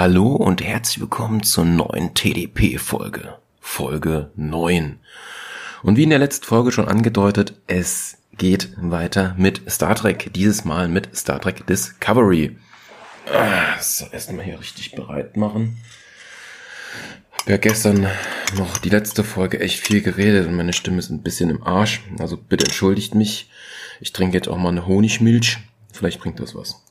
Hallo und herzlich willkommen zur neuen TDP-Folge. Folge 9. Und wie in der letzten Folge schon angedeutet, es geht weiter mit Star Trek. Dieses Mal mit Star Trek Discovery. Ah, so, erstmal hier richtig bereit machen. Hab ja gestern noch die letzte Folge echt viel geredet und meine Stimme ist ein bisschen im Arsch. Also bitte entschuldigt mich. Ich trinke jetzt auch mal eine Honigmilch. Vielleicht bringt das was.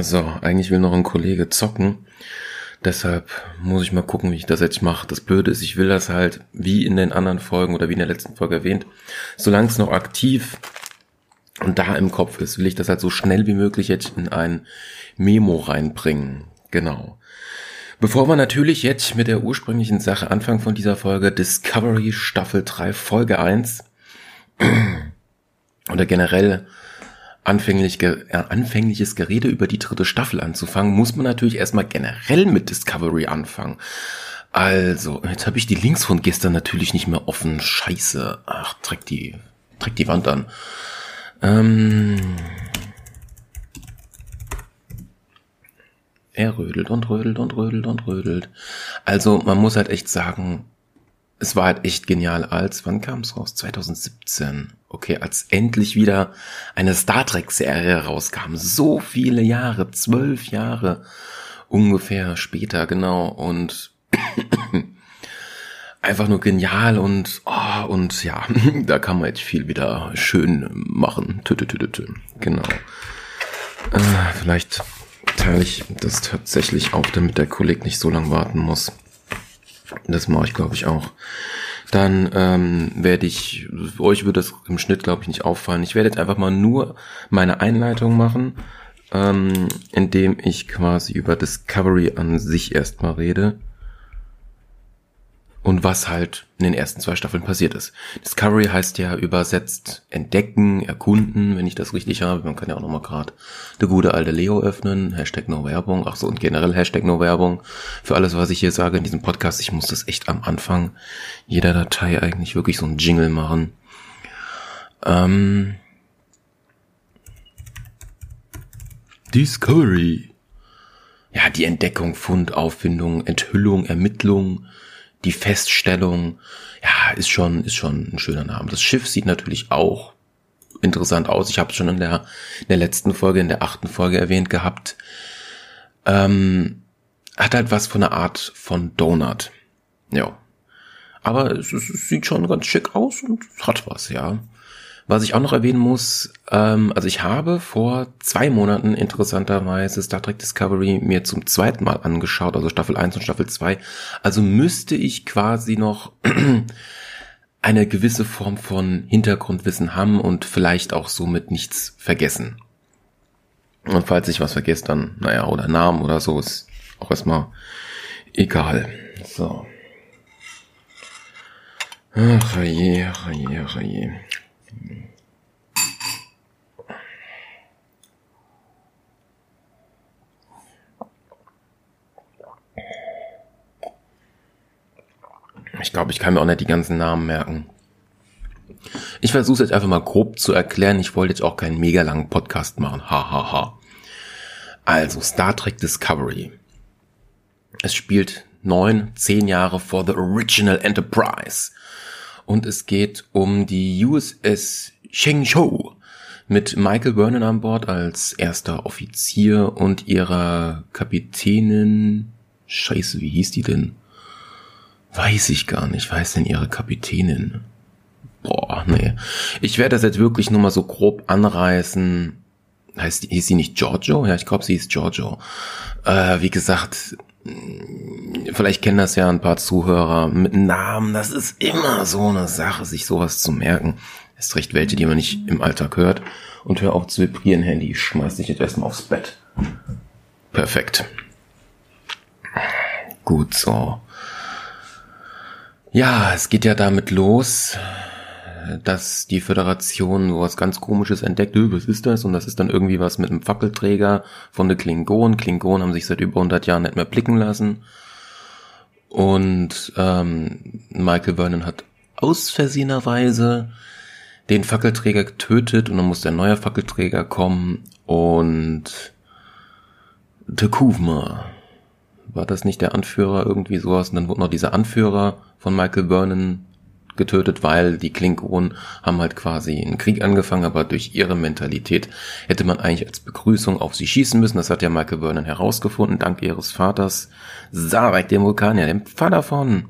So, eigentlich will noch ein Kollege zocken. Deshalb muss ich mal gucken, wie ich das jetzt mache. Das Blöde ist, ich will das halt, wie in den anderen Folgen oder wie in der letzten Folge erwähnt, solange es noch aktiv und da im Kopf ist, will ich das halt so schnell wie möglich jetzt in ein Memo reinbringen. Genau. Bevor wir natürlich jetzt mit der ursprünglichen Sache anfangen von dieser Folge, Discovery Staffel 3 Folge 1 oder generell anfänglich, äh, anfängliches Gerede über die dritte Staffel anzufangen, muss man natürlich erstmal generell mit Discovery anfangen. Also, jetzt habe ich die Links von gestern natürlich nicht mehr offen. Scheiße. Ach, treck die, treck die Wand an. Ähm, er rödelt und rödelt und rödelt und rödelt. Also, man muss halt echt sagen, es war halt echt genial als, wann kam es raus? 2017. Okay, als endlich wieder eine Star Trek-Serie rauskam. So viele Jahre, zwölf Jahre ungefähr später, genau. Und einfach nur genial und oh, und ja, da kann man jetzt viel wieder schön machen. Tü, tü, tü. Genau. Äh, vielleicht teile ich das tatsächlich auf, damit der Kollege nicht so lange warten muss. Das mache ich, glaube ich, auch. Dann ähm, werde ich, euch wird das im Schnitt, glaube ich, nicht auffallen. Ich werde jetzt einfach mal nur meine Einleitung machen, ähm, indem ich quasi über Discovery an sich erstmal rede und was halt in den ersten zwei Staffeln passiert ist. Discovery heißt ja übersetzt entdecken, erkunden, wenn ich das richtig habe. Man kann ja auch nochmal gerade der gute alte Leo öffnen, Hashtag No Werbung, ach so und generell Hashtag No Werbung. Für alles, was ich hier sage in diesem Podcast, ich muss das echt am Anfang jeder Datei eigentlich wirklich so ein Jingle machen. Ähm Discovery. Ja, die Entdeckung, Fund, Auffindung, Enthüllung, Ermittlung, die Feststellung, ja, ist schon, ist schon ein schöner Name. Das Schiff sieht natürlich auch interessant aus. Ich habe es schon in der, in der letzten Folge, in der achten Folge erwähnt gehabt. Ähm, hat halt was von einer Art von Donut. Ja. Aber es, es sieht schon ganz schick aus und hat was, ja. Was ich auch noch erwähnen muss, ähm, also ich habe vor zwei Monaten interessanterweise Star Trek Discovery mir zum zweiten Mal angeschaut, also Staffel 1 und Staffel 2. Also müsste ich quasi noch eine gewisse Form von Hintergrundwissen haben und vielleicht auch somit nichts vergessen. Und falls ich was vergesse, dann, naja, oder Namen oder so, ist auch erstmal egal. So. Ach je, ach je, ach je. Ich glaube, ich kann mir auch nicht die ganzen Namen merken. Ich versuche es jetzt einfach mal grob zu erklären. Ich wollte jetzt auch keinen mega langen Podcast machen. Ha, ha, ha. Also, Star Trek Discovery. Es spielt neun, zehn Jahre vor The Original Enterprise und es geht um die USS Shenzhou mit Michael Vernon an Bord als erster Offizier und ihrer Kapitänin. Scheiße, wie hieß die denn? Weiß ich gar nicht. Weiß denn ihre Kapitänin? Boah, nee. Ich werde das jetzt wirklich nur mal so grob anreißen. Heißt, hieß sie nicht Giorgio? Ja, ich glaube, sie ist Giorgio. Äh, wie gesagt, vielleicht kennen das ja ein paar Zuhörer mit Namen. Das ist immer so eine Sache, sich sowas zu merken. Ist recht welche, die man nicht im Alltag hört. Und hör auf zu vibrieren, Handy. Ich schmeiß dich jetzt erstmal aufs Bett. Perfekt. Gut so. Ja, es geht ja damit los, dass die Föderation was ganz komisches entdeckt. Was ist das? Und das ist dann irgendwie was mit einem Fackelträger von der Klingonen. Klingonen haben sich seit über 100 Jahren nicht mehr blicken lassen. Und ähm, Michael Vernon hat aus Versehenerweise den Fackelträger tötet und dann muss der neue Fackelträger kommen und Tekuvma. War das nicht der Anführer irgendwie sowas? Und dann wurde noch dieser Anführer von Michael Vernon getötet, weil die Klingonen haben halt quasi einen Krieg angefangen, aber durch ihre Mentalität hätte man eigentlich als Begrüßung auf sie schießen müssen. Das hat ja Michael Vernon herausgefunden, dank ihres Vaters Sarek, dem Vulkanier, dem Vater von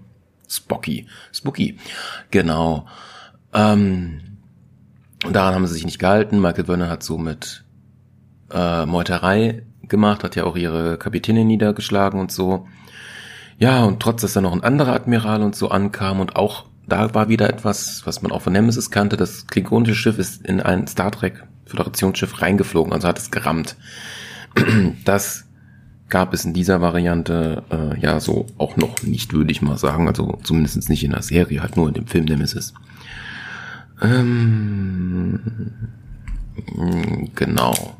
Spocky. Spooky. Genau. Ähm, und daran haben sie sich nicht gehalten. Michael Vernon hat so mit äh, Meuterei gemacht, hat ja auch ihre Kapitänin niedergeschlagen und so. Ja, und trotz, dass da noch ein anderer Admiral und so ankam und auch da war wieder etwas, was man auch von Nemesis kannte. Das klingonische Schiff ist in ein Star Trek Föderationsschiff reingeflogen, also hat es gerammt. Das gab es in dieser Variante äh, ja so auch noch nicht, würde ich mal sagen. Also zumindest nicht in der Serie, halt nur in dem Film Nemesis. Ähm, genau.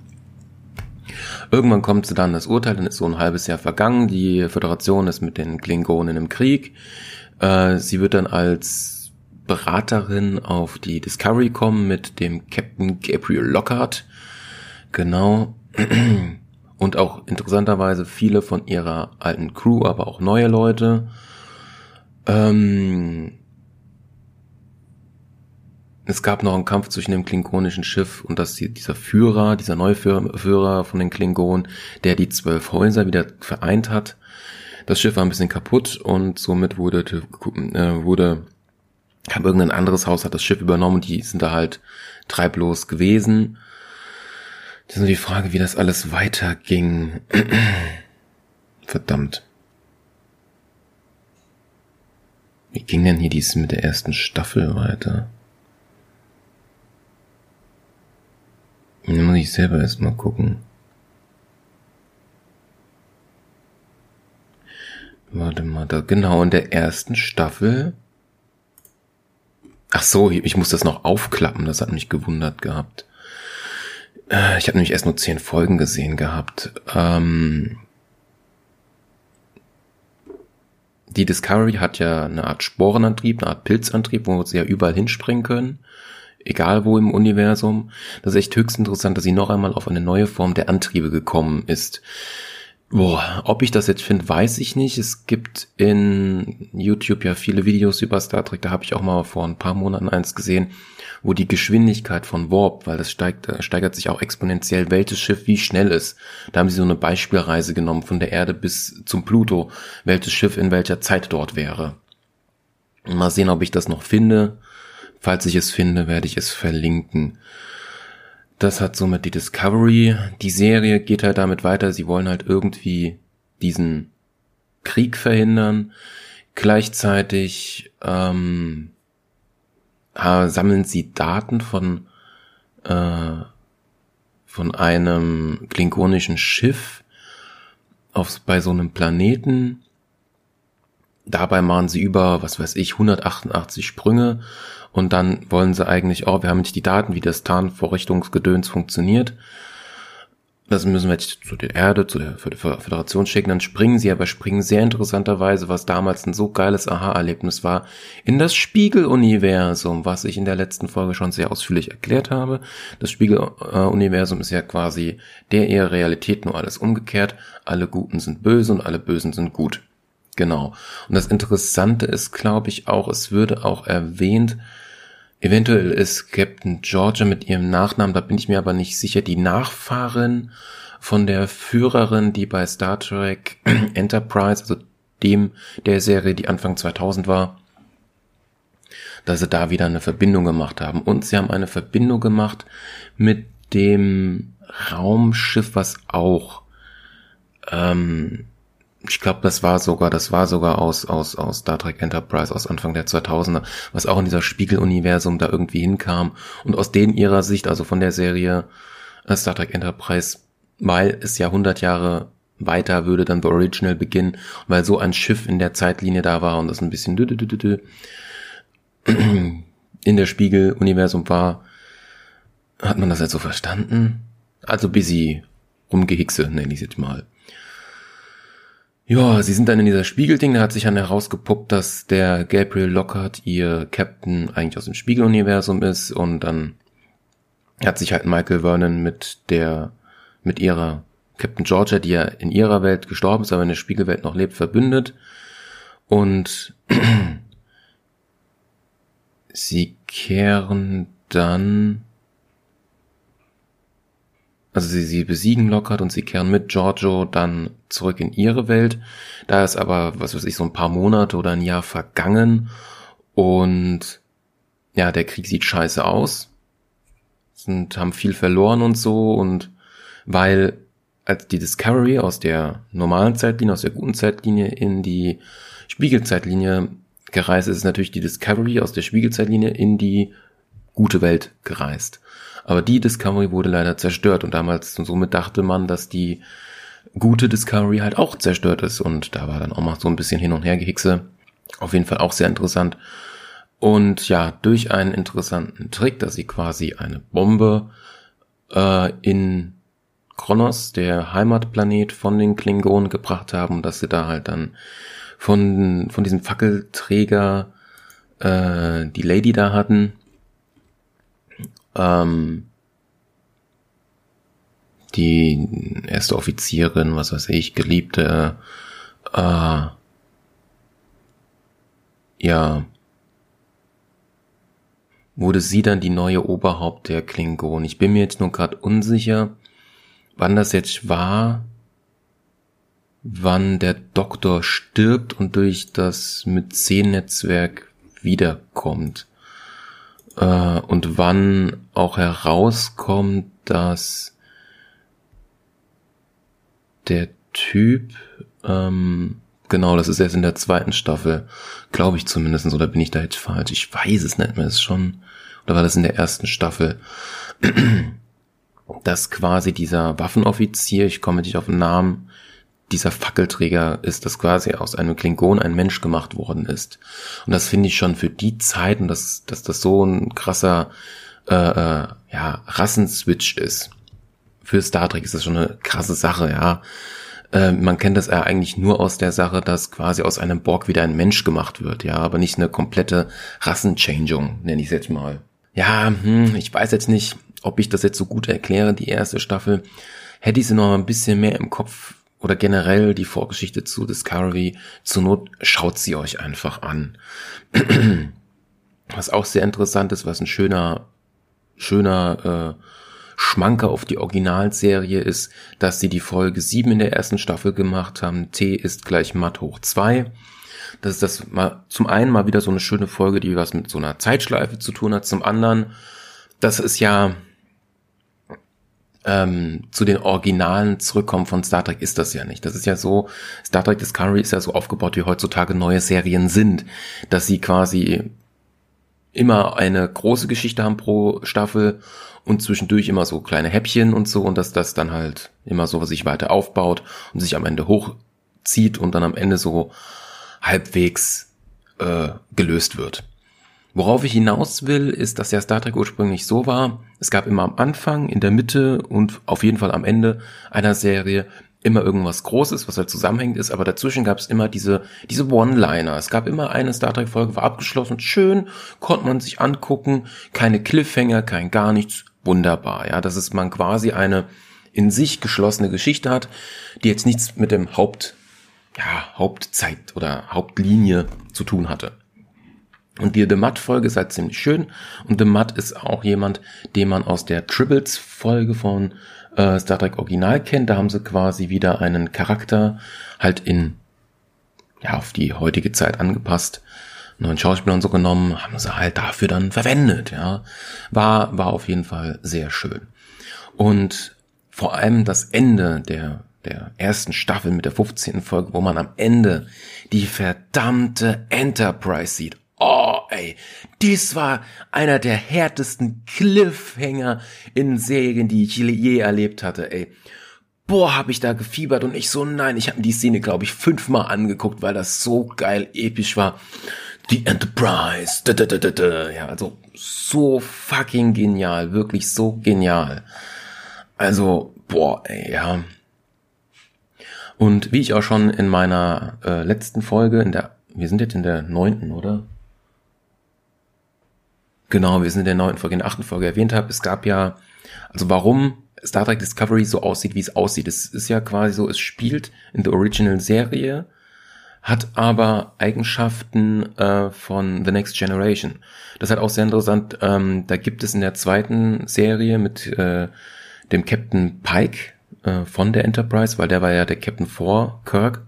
Irgendwann kommt sie dann das Urteil, dann ist so ein halbes Jahr vergangen. Die Föderation ist mit den Klingonen im Krieg. Äh, sie wird dann als Beraterin auf die Discovery kommen mit dem Captain Gabriel Lockhart. Genau. Und auch interessanterweise viele von ihrer alten Crew, aber auch neue Leute. Ähm es gab noch einen Kampf zwischen dem klingonischen Schiff und das, dieser Führer, dieser neue Führer von den Klingonen, der die zwölf Häuser wieder vereint hat. Das Schiff war ein bisschen kaputt und somit wurde, äh, wurde, kam irgendein anderes Haus, hat das Schiff übernommen und die sind da halt treiblos gewesen. Das ist nur die Frage, wie das alles weiterging. Verdammt. Wie ging denn hier dies mit der ersten Staffel weiter? Da muss ich selber erstmal gucken. Warte mal, da genau in der ersten Staffel. Ach so, ich muss das noch aufklappen, das hat mich gewundert gehabt. Äh, ich habe nämlich erst nur zehn Folgen gesehen gehabt. Ähm die Discovery hat ja eine Art Sporenantrieb, eine Art Pilzantrieb, wo sie ja überall hinspringen können. Egal wo im Universum. Das ist echt höchst interessant, dass sie noch einmal auf eine neue Form der Antriebe gekommen ist. Boah, ob ich das jetzt finde, weiß ich nicht. Es gibt in YouTube ja viele Videos über Star Trek. Da habe ich auch mal vor ein paar Monaten eins gesehen, wo die Geschwindigkeit von Warp, weil das steigt, äh, steigert sich auch exponentiell, welches Schiff wie schnell ist. Da haben sie so eine Beispielreise genommen von der Erde bis zum Pluto, welches Schiff in welcher Zeit dort wäre. Mal sehen, ob ich das noch finde. Falls ich es finde, werde ich es verlinken. Das hat somit die Discovery. Die Serie geht halt damit weiter. Sie wollen halt irgendwie diesen Krieg verhindern. Gleichzeitig ähm, sammeln sie Daten von äh, von einem klingonischen Schiff auf, bei so einem Planeten. Dabei machen sie über, was weiß ich, 188 Sprünge und dann wollen sie eigentlich, oh, wir haben nicht die Daten, wie das Tarnvorrichtungsgedöns funktioniert. Das müssen wir jetzt zu der Erde, zu der Föderation schicken. Dann springen sie, aber springen sehr interessanterweise, was damals ein so geiles Aha-Erlebnis war, in das Spiegeluniversum, was ich in der letzten Folge schon sehr ausführlich erklärt habe. Das Spiegeluniversum ist ja quasi der eher Realität, nur alles umgekehrt. Alle Guten sind böse und alle Bösen sind gut. Genau. Und das Interessante ist, glaube ich, auch, es würde auch erwähnt, Eventuell ist Captain Georgia mit ihrem Nachnamen, da bin ich mir aber nicht sicher, die Nachfahrin von der Führerin, die bei Star Trek Enterprise, also dem der Serie, die Anfang 2000 war, dass sie da wieder eine Verbindung gemacht haben. Und sie haben eine Verbindung gemacht mit dem Raumschiff, was auch ähm, ich glaube, das war sogar, das war sogar aus, aus, aus Star Trek Enterprise aus Anfang der 2000er, was auch in dieser Spiegeluniversum da irgendwie hinkam und aus denen ihrer Sicht, also von der Serie äh, Star Trek Enterprise, weil es ja 100 Jahre weiter würde dann The Original beginnen, weil so ein Schiff in der Zeitlinie da war und das ein bisschen in der Spiegeluniversum war, hat man das jetzt so verstanden? Also busy rumgehickse, nenne ich es jetzt mal. Ja, sie sind dann in dieser Spiegelding, da hat sich dann herausgepuppt, dass der Gabriel Lockhart ihr Captain eigentlich aus dem Spiegeluniversum ist und dann hat sich halt Michael Vernon mit der, mit ihrer Captain Georgia, die ja in ihrer Welt gestorben ist, aber in der Spiegelwelt noch lebt, verbündet und sie kehren dann also sie, sie besiegen Lockhart und sie kehren mit Giorgio dann zurück in ihre Welt. Da ist aber, was weiß ich, so ein paar Monate oder ein Jahr vergangen und ja, der Krieg sieht scheiße aus. Sind, haben viel verloren und so und weil als die Discovery aus der normalen Zeitlinie, aus der guten Zeitlinie in die Spiegelzeitlinie gereist ist, ist natürlich die Discovery aus der Spiegelzeitlinie in die gute Welt gereist. Aber die Discovery wurde leider zerstört und damals und somit dachte man, dass die gute Discovery halt auch zerstört ist und da war dann auch mal so ein bisschen hin und her gehickse. Auf jeden Fall auch sehr interessant. Und ja, durch einen interessanten Trick, dass sie quasi eine Bombe äh, in Kronos, der Heimatplanet von den Klingonen, gebracht haben, dass sie da halt dann von, von diesem Fackelträger äh, die Lady da hatten, ähm, die erste Offizierin, was weiß ich, Geliebte, äh, ja, wurde sie dann die neue Oberhaupt der Klingon. Ich bin mir jetzt nur gerade unsicher, wann das jetzt war, wann der Doktor stirbt und durch das Myzen-Netzwerk wiederkommt äh, und wann auch herauskommt, dass der Typ, ähm, genau, das ist erst in der zweiten Staffel, glaube ich zumindest, oder bin ich da jetzt falsch? Ich weiß es nicht mehr, ist schon, oder war das in der ersten Staffel? dass quasi dieser Waffenoffizier, ich komme nicht auf den Namen, dieser Fackelträger ist, dass quasi aus einem Klingon ein Mensch gemacht worden ist. Und das finde ich schon für die Zeiten, dass, dass das so ein krasser äh, äh, ja, Rassenswitch ist. Für Star Trek ist das schon eine krasse Sache, ja. Äh, man kennt das ja eigentlich nur aus der Sache, dass quasi aus einem Borg wieder ein Mensch gemacht wird, ja, aber nicht eine komplette Rassenchangeung, nenne ich es jetzt mal. Ja, hm, ich weiß jetzt nicht, ob ich das jetzt so gut erkläre, die erste Staffel. Hätte ich sie noch ein bisschen mehr im Kopf oder generell die Vorgeschichte zu Discovery, zur Not schaut sie euch einfach an. Was auch sehr interessant ist, was ein schöner, schöner äh, Schmanker auf die Originalserie ist, dass sie die Folge 7 in der ersten Staffel gemacht haben. T ist gleich Matt hoch 2. Das ist das mal zum einen mal wieder so eine schöne Folge, die was mit so einer Zeitschleife zu tun hat. Zum anderen, das ist ja ähm, zu den Originalen zurückkommen von Star Trek ist das ja nicht. Das ist ja so, Star Trek Discovery ist ja so aufgebaut, wie heutzutage neue Serien sind, dass sie quasi immer eine große Geschichte haben pro Staffel und zwischendurch immer so kleine Häppchen und so und dass das dann halt immer so sich weiter aufbaut und sich am Ende hochzieht und dann am Ende so halbwegs äh, gelöst wird. Worauf ich hinaus will, ist, dass ja Star Trek ursprünglich so war, es gab immer am Anfang, in der Mitte und auf jeden Fall am Ende einer Serie immer irgendwas Großes, was halt zusammenhängend ist, aber dazwischen gab es immer diese, diese One-Liner. Es gab immer eine Star Trek-Folge, war abgeschlossen, schön, konnte man sich angucken, keine Cliffhanger, kein gar nichts, wunderbar, ja, dass es man quasi eine in sich geschlossene Geschichte hat, die jetzt nichts mit dem Haupt, ja, Hauptzeit oder Hauptlinie zu tun hatte. Und die The Mutt-Folge ist halt ziemlich schön. Und The Mutt ist auch jemand, den man aus der Tribbles-Folge von äh, Star Trek Original kennt. Da haben sie quasi wieder einen Charakter halt in, ja, auf die heutige Zeit angepasst, neuen Schauspieler und so genommen, haben sie halt dafür dann verwendet, ja. War, war auf jeden Fall sehr schön. Und vor allem das Ende der der ersten Staffel mit der 15. Folge, wo man am Ende die verdammte Enterprise sieht. Oh, ey, dies war einer der härtesten Cliffhanger in Serien, die ich je erlebt hatte, ey. Boah, hab ich da gefiebert und ich so, nein, ich habe mir die Szene, glaube ich, fünfmal angeguckt, weil das so geil episch war. Die Enterprise, da, da, da, da, da. ja, also so fucking genial, wirklich so genial. Also, boah, ey, ja. Und wie ich auch schon in meiner äh, letzten Folge, in der, wir sind jetzt in der neunten, oder? Genau, wir sind in der neunten Folge, in der achten Folge erwähnt habe, es gab ja, also warum Star Trek Discovery so aussieht, wie es aussieht. Es ist ja quasi so, es spielt in der Original-Serie, hat aber Eigenschaften äh, von The Next Generation. Das ist halt auch sehr interessant. Ähm, da gibt es in der zweiten Serie mit äh, dem Captain Pike äh, von der Enterprise, weil der war ja der Captain vor Kirk,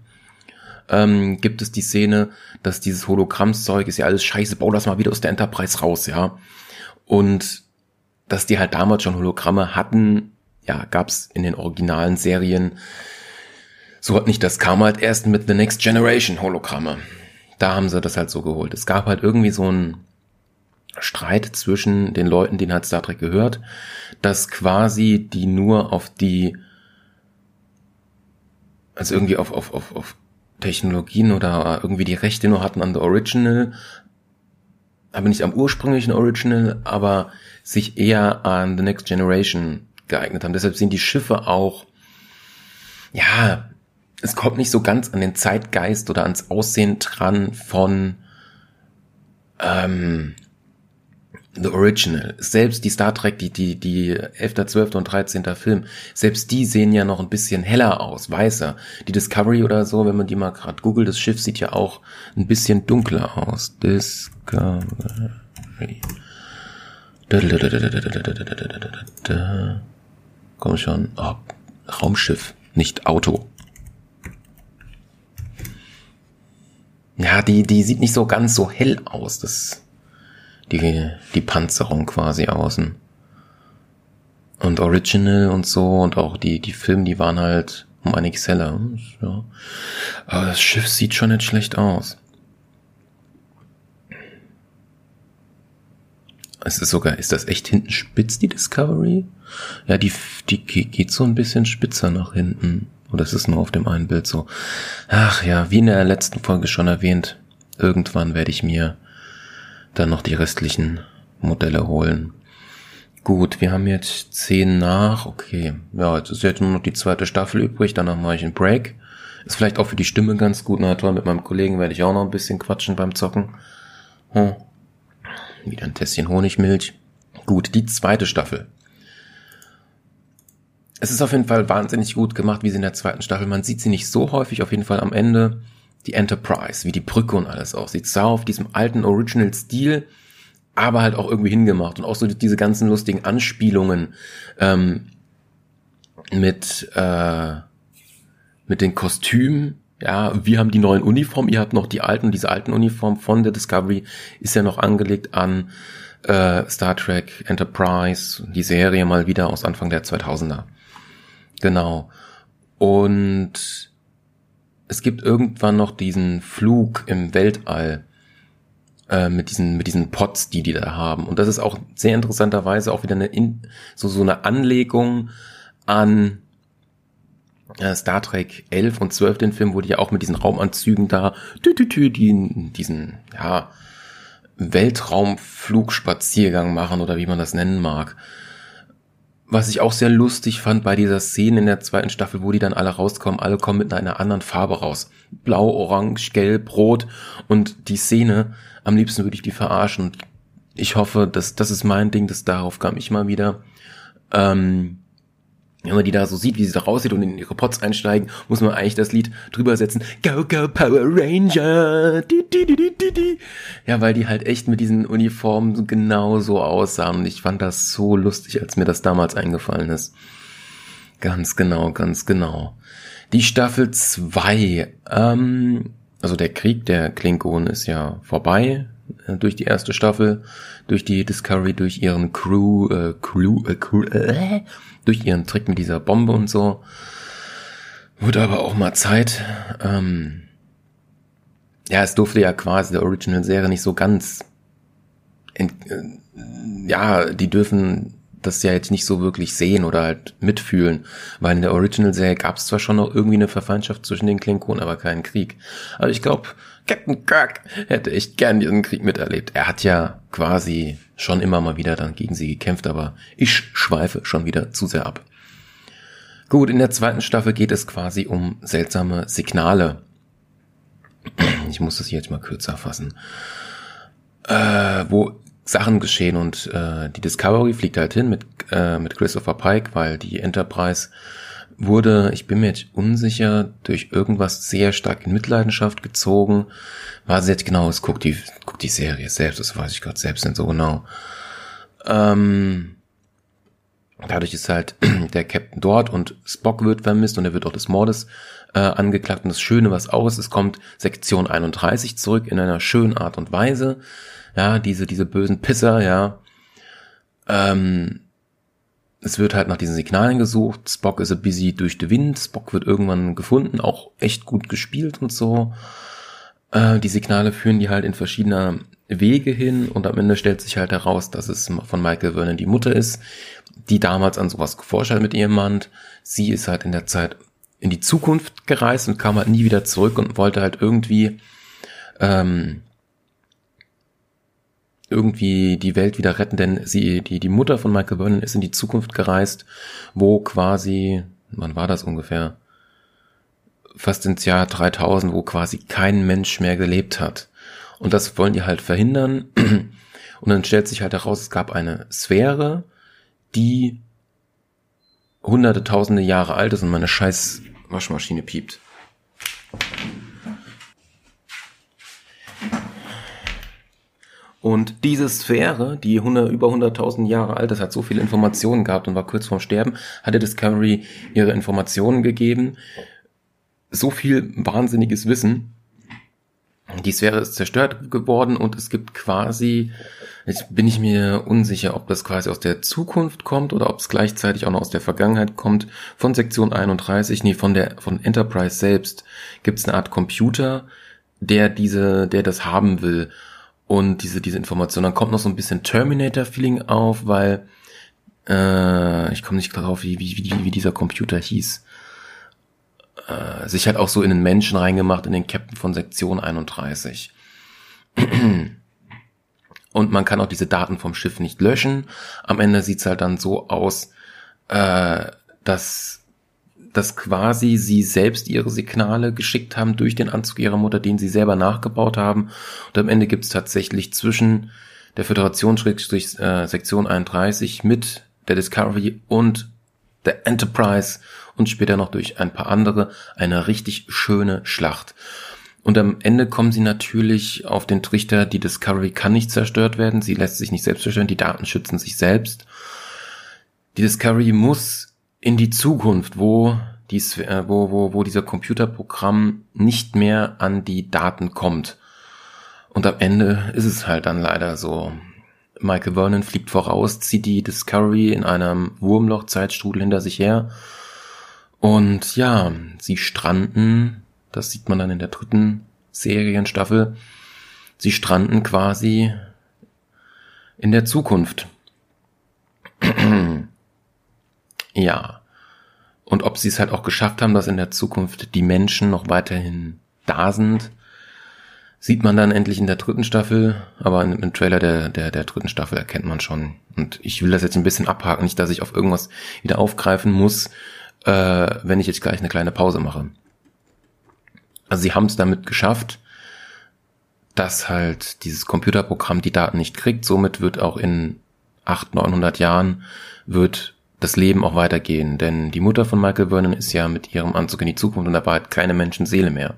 ähm, gibt es die Szene, dass dieses Hologrammszeug ist ja alles scheiße, bau das mal wieder aus der Enterprise raus, ja. Und dass die halt damals schon Hologramme hatten, ja, gab's in den originalen Serien. So hat nicht, das kam halt erst mit The Next Generation Hologramme. Da haben sie das halt so geholt. Es gab halt irgendwie so ein Streit zwischen den Leuten, denen hat Star Trek gehört, dass quasi die nur auf die, also irgendwie auf, auf, auf, auf Technologien oder irgendwie die Rechte nur hatten an der Original, aber nicht am ursprünglichen Original, aber sich eher an The Next Generation geeignet haben. Deshalb sind die Schiffe auch, ja, es kommt nicht so ganz an den Zeitgeist oder ans Aussehen dran von ähm, The Original. Selbst die Star Trek, die, die, die 11., 12. und 13. Film, selbst die sehen ja noch ein bisschen heller aus, weißer. Die Discovery oder so, wenn man die mal gerade googelt, das Schiff sieht ja auch ein bisschen dunkler aus. Discovery. Komm schon. Oh, Raumschiff, nicht Auto. Ja, die, die sieht nicht so ganz so hell aus, das, die, die Panzerung quasi außen. Und Original und so und auch die, die Filme, die waren halt um einiges heller. Ja. Aber das Schiff sieht schon nicht schlecht aus. Es ist sogar, ist das echt hinten spitz, die Discovery? Ja, die, die geht so ein bisschen spitzer nach hinten. Oder ist es nur auf dem einen Bild so? Ach ja, wie in der letzten Folge schon erwähnt, irgendwann werde ich mir dann noch die restlichen Modelle holen. Gut, wir haben jetzt zehn nach. Okay, ja, jetzt ist jetzt nur noch die zweite Staffel übrig. Danach mache ich einen Break. Ist vielleicht auch für die Stimme ganz gut. Na toll, mit meinem Kollegen werde ich auch noch ein bisschen quatschen beim Zocken. Hm. Wieder ein Tässchen Honigmilch. Gut, die zweite Staffel. Es ist auf jeden Fall wahnsinnig gut gemacht, wie sie in der zweiten Staffel. Man sieht sie nicht so häufig, auf jeden Fall am Ende. Die Enterprise, wie die Brücke und alles aussieht. Sah auf diesem alten Original-Stil, aber halt auch irgendwie hingemacht. Und auch so diese ganzen lustigen Anspielungen ähm, mit, äh, mit den Kostümen ja, wir haben die neuen Uniformen, ihr habt noch die alten, diese alten Uniformen von der Discovery ist ja noch angelegt an äh, Star Trek Enterprise, die Serie mal wieder aus Anfang der 2000er. Genau. Und es gibt irgendwann noch diesen Flug im Weltall äh, mit diesen mit diesen Pots, die die da haben. Und das ist auch sehr interessanterweise auch wieder eine in, so so eine Anlegung an äh, Star Trek 11 und 12 den Film, wo die ja auch mit diesen Raumanzügen da, tü, tü, tü, die diesen, ja, Weltraumflugspaziergang machen oder wie man das nennen mag. Was ich auch sehr lustig fand bei dieser Szene in der zweiten Staffel, wo die dann alle rauskommen, alle kommen mit einer anderen Farbe raus. Blau, Orange, Gelb, Rot und die Szene, am liebsten würde ich die verarschen. Ich hoffe, dass das ist mein Ding, das darauf kam ich mal wieder. Ähm, wenn man die da so sieht, wie sie da raussieht und in ihre Pots einsteigen, muss man eigentlich das Lied drüber setzen. Go, go, Power Ranger! Di, di, di, di, di. Ja, weil die halt echt mit diesen Uniformen genau so aussahen. Und ich fand das so lustig, als mir das damals eingefallen ist. Ganz genau, ganz genau. Die Staffel 2, ähm, also der Krieg der Klingonen ist ja vorbei durch die erste Staffel, durch die Discovery, durch ihren Crew, äh, Crew, äh, Crew äh, durch ihren Trick mit dieser Bombe und so. Wurde aber auch mal Zeit. Ähm, ja, es durfte ja quasi der Original-Serie nicht so ganz. In, äh, ja, die dürfen das ja jetzt nicht so wirklich sehen oder halt mitfühlen, weil in der Original-Serie gab es zwar schon noch irgendwie eine Verfeindschaft zwischen den Klingonen, aber keinen Krieg. Aber ich glaube, Captain Kirk hätte echt gern diesen Krieg miterlebt. Er hat ja quasi schon immer mal wieder dann gegen sie gekämpft, aber ich schweife schon wieder zu sehr ab. Gut, in der zweiten Staffel geht es quasi um seltsame Signale. Ich muss das jetzt mal kürzer fassen. Äh, wo Sachen geschehen und äh, die Discovery fliegt halt hin mit, äh, mit Christopher Pike, weil die Enterprise wurde, ich bin mir jetzt unsicher, durch irgendwas sehr stark in Mitleidenschaft gezogen. War sie jetzt genau, es guckt die, guckt die Serie selbst, das weiß ich gerade selbst nicht so genau. Ähm, dadurch ist halt der Captain dort und Spock wird vermisst und er wird auch des Mordes äh, angeklagt. Und das Schöne, was aus es kommt Sektion 31 zurück in einer schönen Art und Weise. Ja, diese, diese bösen Pisser, ja. Ähm, es wird halt nach diesen Signalen gesucht. Spock ist a busy durch den Wind. Spock wird irgendwann gefunden, auch echt gut gespielt und so. Äh, die Signale führen die halt in verschiedene Wege hin und am Ende stellt sich halt heraus, dass es von Michael Vernon die Mutter ist, die damals an sowas geforscht hat mit ihrem Mann. Sie ist halt in der Zeit in die Zukunft gereist und kam halt nie wieder zurück und wollte halt irgendwie ähm, irgendwie die Welt wieder retten, denn sie, die, die Mutter von Michael Vernon ist in die Zukunft gereist, wo quasi, wann war das ungefähr? Fast ins Jahr 3000, wo quasi kein Mensch mehr gelebt hat. Und das wollen die halt verhindern. Und dann stellt sich halt heraus, es gab eine Sphäre, die hunderte, tausende Jahre alt ist und meine scheiß Waschmaschine piept. Und diese Sphäre, die 100, über 100.000 Jahre alt ist, hat so viele Informationen gehabt und war kurz vorm Sterben, hatte Discovery ihre Informationen gegeben. So viel wahnsinniges Wissen. Die Sphäre ist zerstört geworden und es gibt quasi, jetzt bin ich mir unsicher, ob das quasi aus der Zukunft kommt oder ob es gleichzeitig auch noch aus der Vergangenheit kommt. Von Sektion 31, nee, von der, von Enterprise selbst gibt es eine Art Computer, der diese, der das haben will und diese, diese Information. Dann kommt noch so ein bisschen Terminator-Feeling auf, weil äh, ich komme nicht darauf, wie, wie, wie, wie dieser Computer hieß. Äh, sich halt auch so in den Menschen reingemacht, in den Captain von Sektion 31. Und man kann auch diese Daten vom Schiff nicht löschen. Am Ende sieht's halt dann so aus, äh, dass dass quasi sie selbst ihre Signale geschickt haben durch den Anzug ihrer Mutter, den sie selber nachgebaut haben. Und am Ende gibt es tatsächlich zwischen der Föderation äh, Sektion 31 mit der Discovery und der Enterprise und später noch durch ein paar andere eine richtig schöne Schlacht. Und am Ende kommen sie natürlich auf den Trichter, die Discovery kann nicht zerstört werden, sie lässt sich nicht selbst zerstören, die Daten schützen sich selbst. Die Discovery muss in die Zukunft, wo dies, äh, wo, wo, wo dieser Computerprogramm nicht mehr an die Daten kommt. Und am Ende ist es halt dann leider so. Michael Vernon fliegt voraus, zieht die Discovery in einem Wurmloch-Zeitstrudel hinter sich her. Und ja, sie stranden, das sieht man dann in der dritten Serienstaffel, sie stranden quasi in der Zukunft. Ja. Und ob sie es halt auch geschafft haben, dass in der Zukunft die Menschen noch weiterhin da sind, sieht man dann endlich in der dritten Staffel, aber im, Trailer der, der, der dritten Staffel erkennt man schon. Und ich will das jetzt ein bisschen abhaken, nicht, dass ich auf irgendwas wieder aufgreifen muss, äh, wenn ich jetzt gleich eine kleine Pause mache. Also sie haben es damit geschafft, dass halt dieses Computerprogramm die Daten nicht kriegt. Somit wird auch in 800, 900 Jahren wird das Leben auch weitergehen. Denn die Mutter von Michael Vernon ist ja mit ihrem Anzug in die Zukunft und dabei hat keine Menschenseele mehr.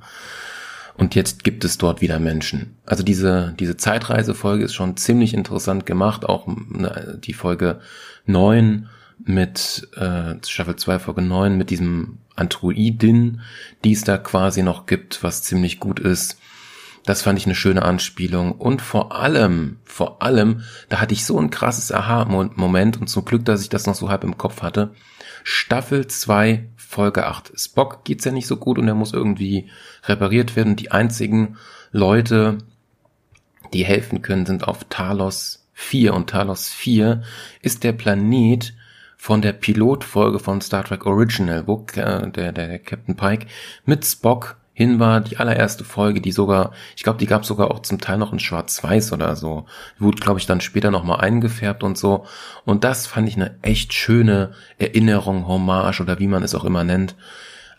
Und jetzt gibt es dort wieder Menschen. Also diese, diese Zeitreisefolge ist schon ziemlich interessant gemacht. Auch ne, die Folge 9 mit äh, Staffel 2, Folge 9 mit diesem Androidin, die es da quasi noch gibt, was ziemlich gut ist. Das fand ich eine schöne Anspielung. Und vor allem, vor allem, da hatte ich so ein krasses Aha-Moment und zum Glück, dass ich das noch so halb im Kopf hatte. Staffel 2, Folge 8. Spock geht's ja nicht so gut und er muss irgendwie repariert werden. Die einzigen Leute, die helfen können, sind auf Talos 4. Und Talos 4 ist der Planet von der Pilotfolge von Star Trek Original, wo äh, der, der Captain Pike mit Spock hin war, die allererste Folge, die sogar, ich glaube, die gab sogar auch zum Teil noch in Schwarz-Weiß oder so. Die wurde, glaube ich, dann später nochmal eingefärbt und so. Und das fand ich eine echt schöne Erinnerung, Hommage oder wie man es auch immer nennt,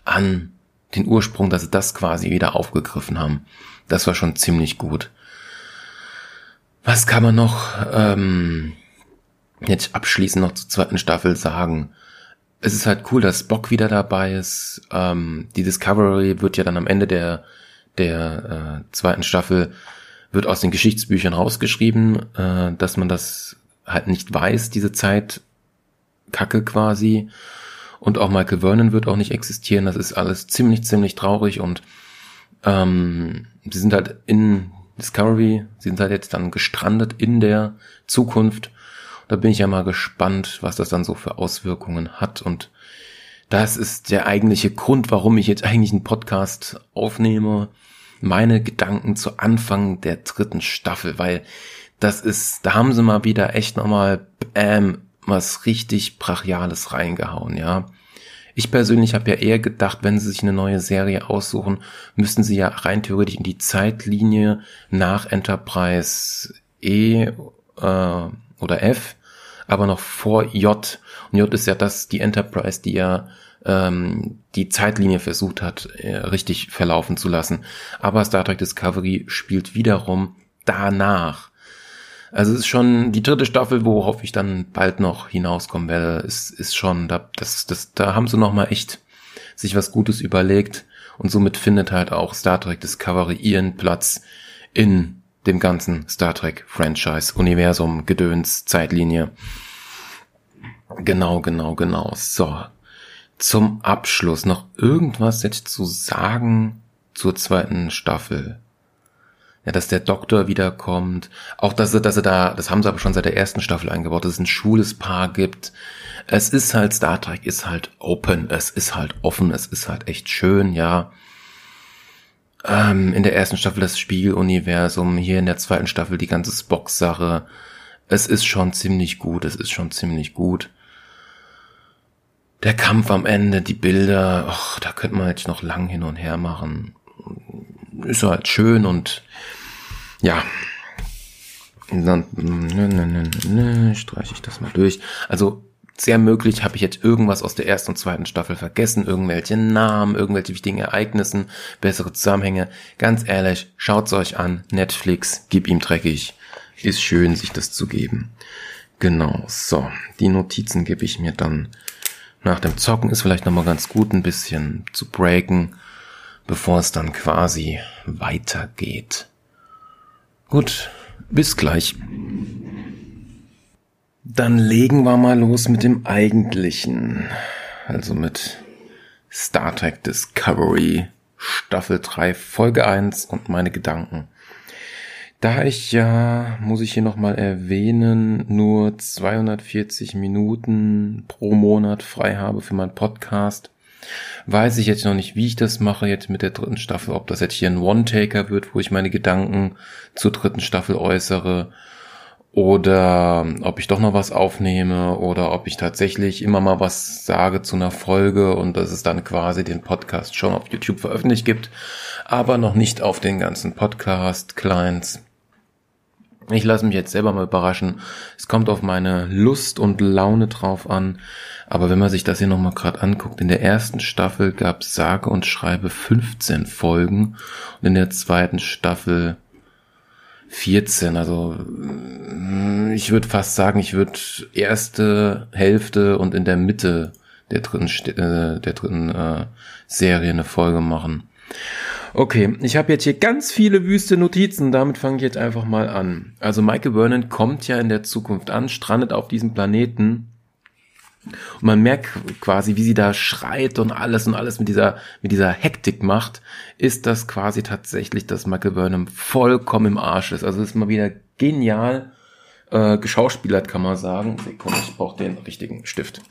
an den Ursprung, dass sie das quasi wieder aufgegriffen haben. Das war schon ziemlich gut. Was kann man noch ähm, jetzt abschließend noch zur zweiten Staffel sagen? Es ist halt cool, dass Spock wieder dabei ist. Ähm, die Discovery wird ja dann am Ende der der äh, zweiten Staffel wird aus den Geschichtsbüchern rausgeschrieben, äh, dass man das halt nicht weiß, diese Zeit Kacke quasi. Und auch Michael Vernon wird auch nicht existieren. Das ist alles ziemlich, ziemlich traurig und ähm, sie sind halt in Discovery, sie sind halt jetzt dann gestrandet in der Zukunft. Da bin ich ja mal gespannt, was das dann so für Auswirkungen hat. Und das ist der eigentliche Grund, warum ich jetzt eigentlich einen Podcast aufnehme. Meine Gedanken zu Anfang der dritten Staffel, weil das ist, da haben sie mal wieder echt nochmal, ähm, was richtig Brachiales reingehauen, ja. Ich persönlich habe ja eher gedacht, wenn sie sich eine neue Serie aussuchen, müssten sie ja rein theoretisch in die Zeitlinie nach Enterprise E äh, oder F, aber noch vor J. Und J ist ja das, die Enterprise, die ja ähm, die Zeitlinie versucht hat, äh, richtig verlaufen zu lassen. Aber Star Trek Discovery spielt wiederum danach. Also es ist schon die dritte Staffel, worauf ich dann bald noch hinauskommen werde, ist, ist schon, da, das, das, da haben sie noch mal echt sich was Gutes überlegt und somit findet halt auch Star Trek Discovery ihren Platz in dem ganzen Star Trek Franchise, Universum, Gedöns, Zeitlinie. Genau, genau, genau. So. Zum Abschluss noch irgendwas jetzt zu sagen zur zweiten Staffel ja, dass der Doktor wiederkommt, auch dass er, dass er da, das haben sie aber schon seit der ersten Staffel eingebaut, dass es ein schwules Paar gibt. Es ist halt, Star Trek ist halt open, es ist halt offen, es ist halt echt schön, ja. Ähm, in der ersten Staffel das Spiegeluniversum, hier in der zweiten Staffel die ganze Spock-Sache. Es ist schon ziemlich gut, es ist schon ziemlich gut. Der Kampf am Ende, die Bilder, ach, da könnte man jetzt noch lang hin und her machen. Ist halt schön und ja. Dann nö, nö, nö, nö, streiche ich das mal durch. Also sehr möglich habe ich jetzt irgendwas aus der ersten und zweiten Staffel vergessen, irgendwelche Namen, irgendwelche wichtigen Ereignissen, bessere Zusammenhänge. Ganz ehrlich, schaut's euch an. Netflix, gib ihm dreckig. Ist schön, sich das zu geben. Genau, so. Die Notizen gebe ich mir dann nach dem Zocken. Ist vielleicht nochmal ganz gut, ein bisschen zu breaken, bevor es dann quasi weitergeht. Gut, bis gleich. Dann legen wir mal los mit dem eigentlichen. Also mit Star Trek Discovery Staffel 3 Folge 1 und meine Gedanken. Da ich ja, muss ich hier nochmal erwähnen, nur 240 Minuten pro Monat frei habe für meinen Podcast, Weiß ich jetzt noch nicht, wie ich das mache jetzt mit der dritten Staffel, ob das jetzt hier ein One-Taker wird, wo ich meine Gedanken zur dritten Staffel äußere oder ob ich doch noch was aufnehme oder ob ich tatsächlich immer mal was sage zu einer Folge und dass es dann quasi den Podcast schon auf YouTube veröffentlicht gibt, aber noch nicht auf den ganzen Podcast-Clients. Ich lasse mich jetzt selber mal überraschen. Es kommt auf meine Lust und Laune drauf an. Aber wenn man sich das hier nochmal gerade anguckt, in der ersten Staffel gab es sage und schreibe 15 Folgen und in der zweiten Staffel 14. Also mm, ich würde fast sagen, ich würde erste Hälfte und in der Mitte der dritten, äh, der dritten äh, Serie eine Folge machen. Okay, ich habe jetzt hier ganz viele wüste Notizen, damit fange ich jetzt einfach mal an. Also Michael Vernon kommt ja in der Zukunft an, strandet auf diesem Planeten und man merkt quasi, wie sie da schreit und alles und alles mit dieser, mit dieser Hektik macht, ist das quasi tatsächlich, dass Michael Burnham vollkommen im Arsch ist. Also ist mal wieder genial äh, geschauspielert, kann man sagen. Sekunde, ich brauche den richtigen Stift.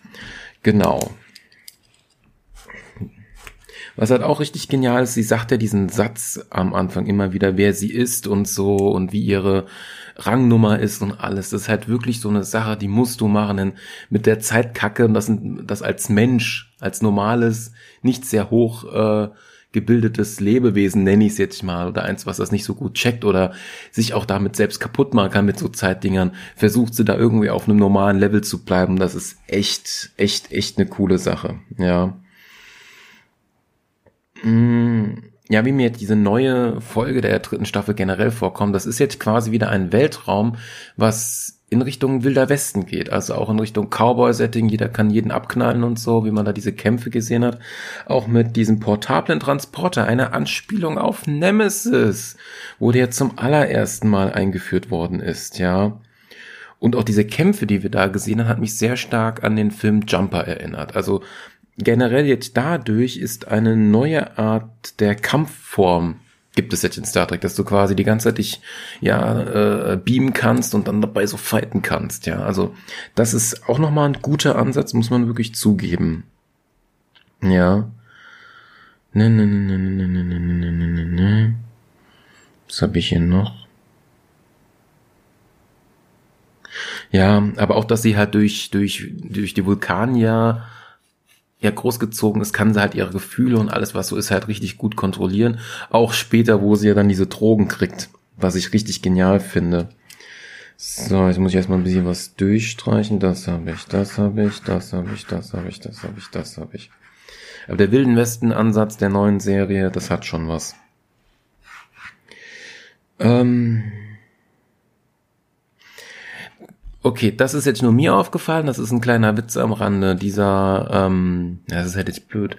Genau. Was halt auch richtig genial ist, sie sagt ja diesen Satz am Anfang immer wieder, wer sie ist und so und wie ihre Rangnummer ist und alles. Das ist halt wirklich so eine Sache, die musst du machen. Denn mit der Zeitkacke, das, das als Mensch, als normales, nicht sehr hoch äh, gebildetes Lebewesen, nenne ich es jetzt mal, oder eins, was das nicht so gut checkt oder sich auch damit selbst kaputt machen kann mit so Zeitdingern, versucht sie da irgendwie auf einem normalen Level zu bleiben. Das ist echt, echt, echt eine coole Sache, ja. Mm, ja, wie mir diese neue Folge der dritten Staffel generell vorkommt, das ist jetzt quasi wieder ein Weltraum, was in Richtung Wilder Westen geht, also auch in Richtung Cowboy-Setting, jeder kann jeden abknallen und so, wie man da diese Kämpfe gesehen hat. Auch mit diesem portablen Transporter, eine Anspielung auf Nemesis, wo der zum allerersten Mal eingeführt worden ist, ja. Und auch diese Kämpfe, die wir da gesehen haben, hat mich sehr stark an den Film Jumper erinnert. Also generell jetzt dadurch ist eine neue Art der Kampfform gibt es jetzt in Star Trek, dass du quasi die ganze Zeit dich ja äh, beamen kannst und dann dabei so fighten kannst. Ja, also das ist auch nochmal ein guter Ansatz, muss man wirklich zugeben. Ja. Ne, ne, ne, ne, ne, ne, ne, ne, ne, ne. Was habe ich hier noch? Ja, aber auch, dass sie halt durch, durch, durch die Vulkanier ja großgezogen ist, kann sie halt ihre Gefühle und alles, was so ist, halt richtig gut kontrollieren. Auch später, wo sie ja dann diese Drogen kriegt, was ich richtig genial finde. So, jetzt muss ich erstmal ein bisschen was durchstreichen. Das habe ich, das habe ich, das habe ich, das habe ich, das habe ich, das habe ich. Aber der Wilden Westen Ansatz der neuen Serie, das hat schon was. Ähm Okay, das ist jetzt nur mir aufgefallen, das ist ein kleiner Witz am Rande. Dieser, ähm, ja, das ist halt jetzt blöd.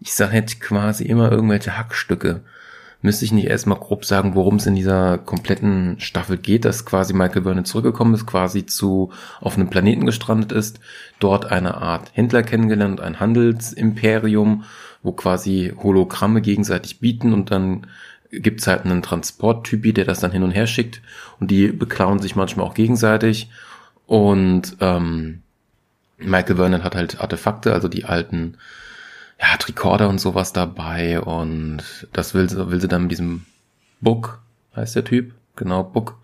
Ich sage jetzt quasi immer irgendwelche Hackstücke. Müsste ich nicht erstmal grob sagen, worum es in dieser kompletten Staffel geht, dass quasi Michael Vernon zurückgekommen ist, quasi zu auf einem Planeten gestrandet ist, dort eine Art Händler kennengelernt, ein Handelsimperium, wo quasi Hologramme gegenseitig bieten und dann gibt's halt einen Transporttypi, der das dann hin und her schickt und die beklauen sich manchmal auch gegenseitig und ähm, Michael Vernon hat halt Artefakte, also die alten ja, Tricorder und sowas dabei und das will sie, will sie dann mit diesem Book, heißt der Typ, genau, Book,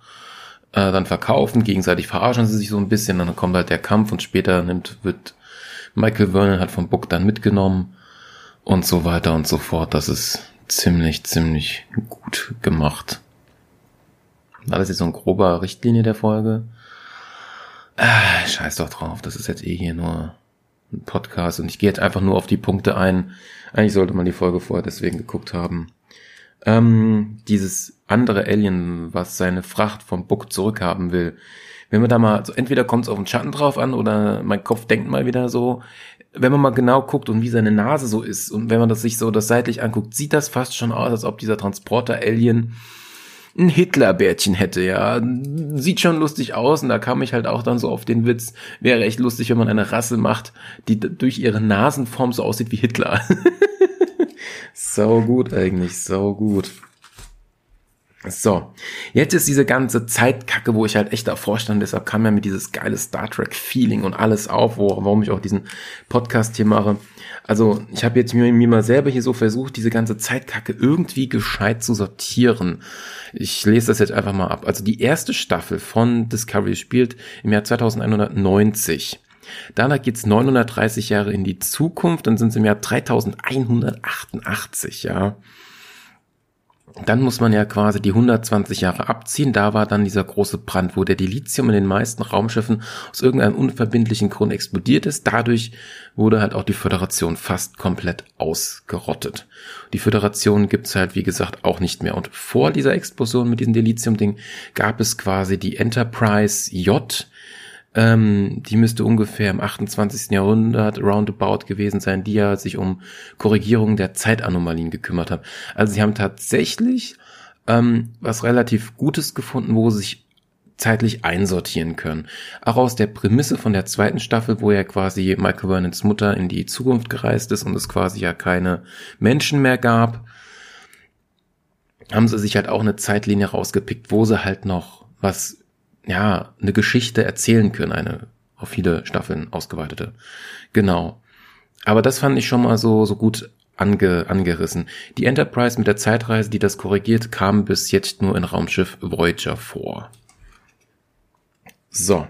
äh, dann verkaufen, gegenseitig verarschen sie sich so ein bisschen, dann kommt halt der Kampf und später nimmt, wird Michael Vernon halt vom Book dann mitgenommen und so weiter und so fort. Das ist ziemlich, ziemlich gut gemacht. Alles jetzt so ein grober Richtlinie der Folge. Ah, scheiß doch drauf, das ist jetzt eh hier nur ein Podcast und ich gehe jetzt einfach nur auf die Punkte ein. Eigentlich sollte man die Folge vorher deswegen geguckt haben. Ähm, dieses andere Alien, was seine Fracht vom Buck zurückhaben will. Wenn man da mal, also entweder kommt es auf den Schatten drauf an oder mein Kopf denkt mal wieder so, wenn man mal genau guckt und wie seine Nase so ist und wenn man das sich so das seitlich anguckt, sieht das fast schon aus, als ob dieser Transporter-Alien ein Hitlerbärtchen hätte, ja. Sieht schon lustig aus und da kam ich halt auch dann so auf den Witz, wäre echt lustig, wenn man eine Rasse macht, die durch ihre Nasenform so aussieht wie Hitler. so gut eigentlich, so gut. So, jetzt ist diese ganze Zeitkacke, wo ich halt echt davor stand, deshalb kam ja mir dieses geile Star Trek Feeling und alles auf, wo, warum ich auch diesen Podcast hier mache. Also ich habe jetzt mir, mir mal selber hier so versucht, diese ganze Zeitkacke irgendwie gescheit zu sortieren. Ich lese das jetzt einfach mal ab. Also die erste Staffel von Discovery spielt im Jahr 2190. Danach geht's 930 Jahre in die Zukunft, dann sind es im Jahr 3188, ja. Dann muss man ja quasi die 120 Jahre abziehen. Da war dann dieser große Brand, wo der Dilithium in den meisten Raumschiffen aus irgendeinem unverbindlichen Grund explodiert ist. Dadurch wurde halt auch die Föderation fast komplett ausgerottet. Die Föderation gibt's halt, wie gesagt, auch nicht mehr. Und vor dieser Explosion mit diesem Dilithium-Ding gab es quasi die Enterprise J, ähm, die müsste ungefähr im 28. Jahrhundert roundabout gewesen sein, die ja sich um Korrigierung der Zeitanomalien gekümmert haben. Also sie haben tatsächlich ähm, was relativ Gutes gefunden, wo sie sich zeitlich einsortieren können. Auch aus der Prämisse von der zweiten Staffel, wo ja quasi Michael Vernons Mutter in die Zukunft gereist ist und es quasi ja keine Menschen mehr gab, haben sie sich halt auch eine Zeitlinie rausgepickt, wo sie halt noch was ja, eine Geschichte erzählen können, eine auf viele Staffeln ausgeweitete. Genau. Aber das fand ich schon mal so, so gut ange, angerissen. Die Enterprise mit der Zeitreise, die das korrigiert, kam bis jetzt nur in Raumschiff Voyager vor. So.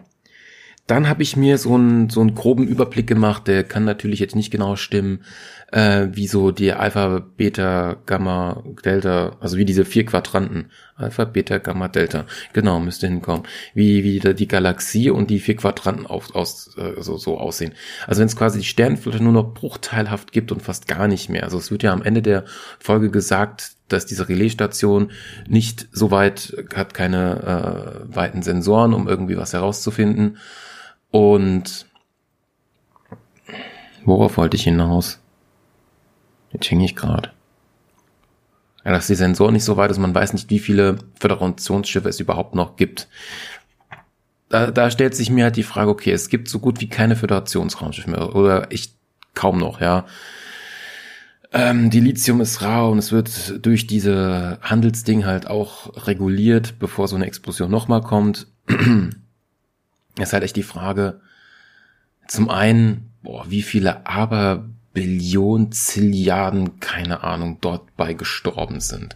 dann habe ich mir so einen, so einen groben Überblick gemacht, der kann natürlich jetzt nicht genau stimmen, äh, wie so die Alpha, Beta, Gamma, Delta, also wie diese vier Quadranten. Alpha, Beta, Gamma, Delta. Genau, müsste hinkommen. Wie, wie die Galaxie und die vier Quadranten auf, aus, äh, so, so aussehen. Also wenn es quasi die Sternenflotte nur noch bruchteilhaft gibt und fast gar nicht mehr. Also es wird ja am Ende der Folge gesagt, dass diese Relaisstation nicht so weit, hat keine äh, weiten Sensoren, um irgendwie was herauszufinden. Und worauf wollte ich hinaus? Jetzt hänge ich gerade. Ja, dass die Sensor nicht so weit ist, man weiß nicht, wie viele Föderationsschiffe es überhaupt noch gibt. Da, da stellt sich mir halt die Frage, okay, es gibt so gut wie keine Föderationsraumschiffe mehr, oder ich kaum noch, ja. Ähm, die Lithium ist rar und es wird durch diese Handelsding halt auch reguliert, bevor so eine Explosion nochmal kommt. ist halt echt die Frage, zum einen, boah, wie viele aber Billionen, Zilliarden, keine Ahnung, dort bei gestorben sind.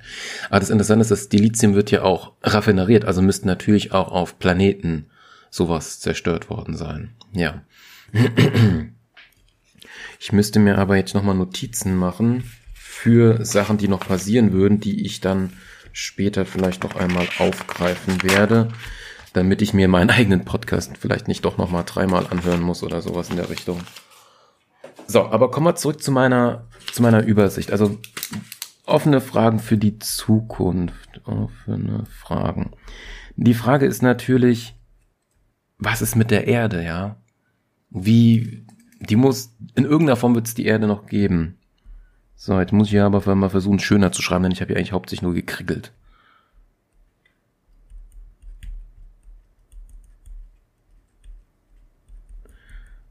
Aber das Interessante ist, das Dilithium wird ja auch raffineriert, also müsste natürlich auch auf Planeten sowas zerstört worden sein. Ja. Ich müsste mir aber jetzt nochmal Notizen machen für Sachen, die noch passieren würden, die ich dann später vielleicht noch einmal aufgreifen werde, damit ich mir meinen eigenen Podcast vielleicht nicht doch nochmal dreimal anhören muss oder sowas in der Richtung. So, aber kommen wir zurück zu meiner, zu meiner Übersicht. Also offene Fragen für die Zukunft. Offene Fragen. Die Frage ist natürlich, was ist mit der Erde, ja? Wie, die muss, in irgendeiner Form wird es die Erde noch geben. So, jetzt muss ich aber mal versuchen, schöner zu schreiben, denn ich habe ja eigentlich hauptsächlich nur gekriegelt.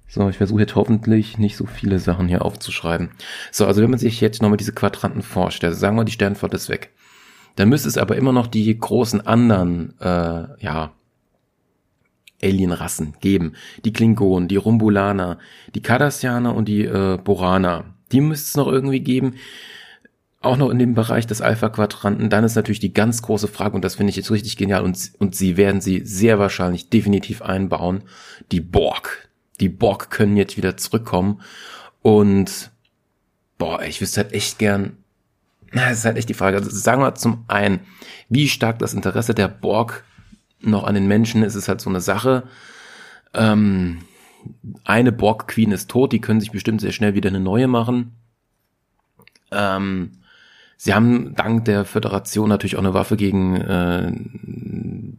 So, ich versuche jetzt hoffentlich nicht so viele Sachen hier aufzuschreiben. So, also wenn man sich jetzt nochmal diese Quadranten vorstellt, sagen wir, die Sternflotte ist weg. Dann müsste es aber immer noch die großen anderen, äh, ja, Alienrassen geben. Die Klingonen, die Rumbulaner, die Cardassianer und die äh, Boraner. Die müsste es noch irgendwie geben. Auch noch in dem Bereich des Alpha-Quadranten. Dann ist natürlich die ganz große Frage, und das finde ich jetzt richtig genial, und, und sie werden sie sehr wahrscheinlich definitiv einbauen, die Borg die Borg können jetzt wieder zurückkommen. Und boah, ich wüsste halt echt gern, na, das ist halt echt die Frage. Also sagen wir zum einen, wie stark das Interesse der Borg noch an den Menschen ist, ist halt so eine Sache. Ähm, eine Borg-Queen ist tot, die können sich bestimmt sehr schnell wieder eine neue machen. Ähm, Sie haben dank der Föderation natürlich auch eine Waffe gegen äh,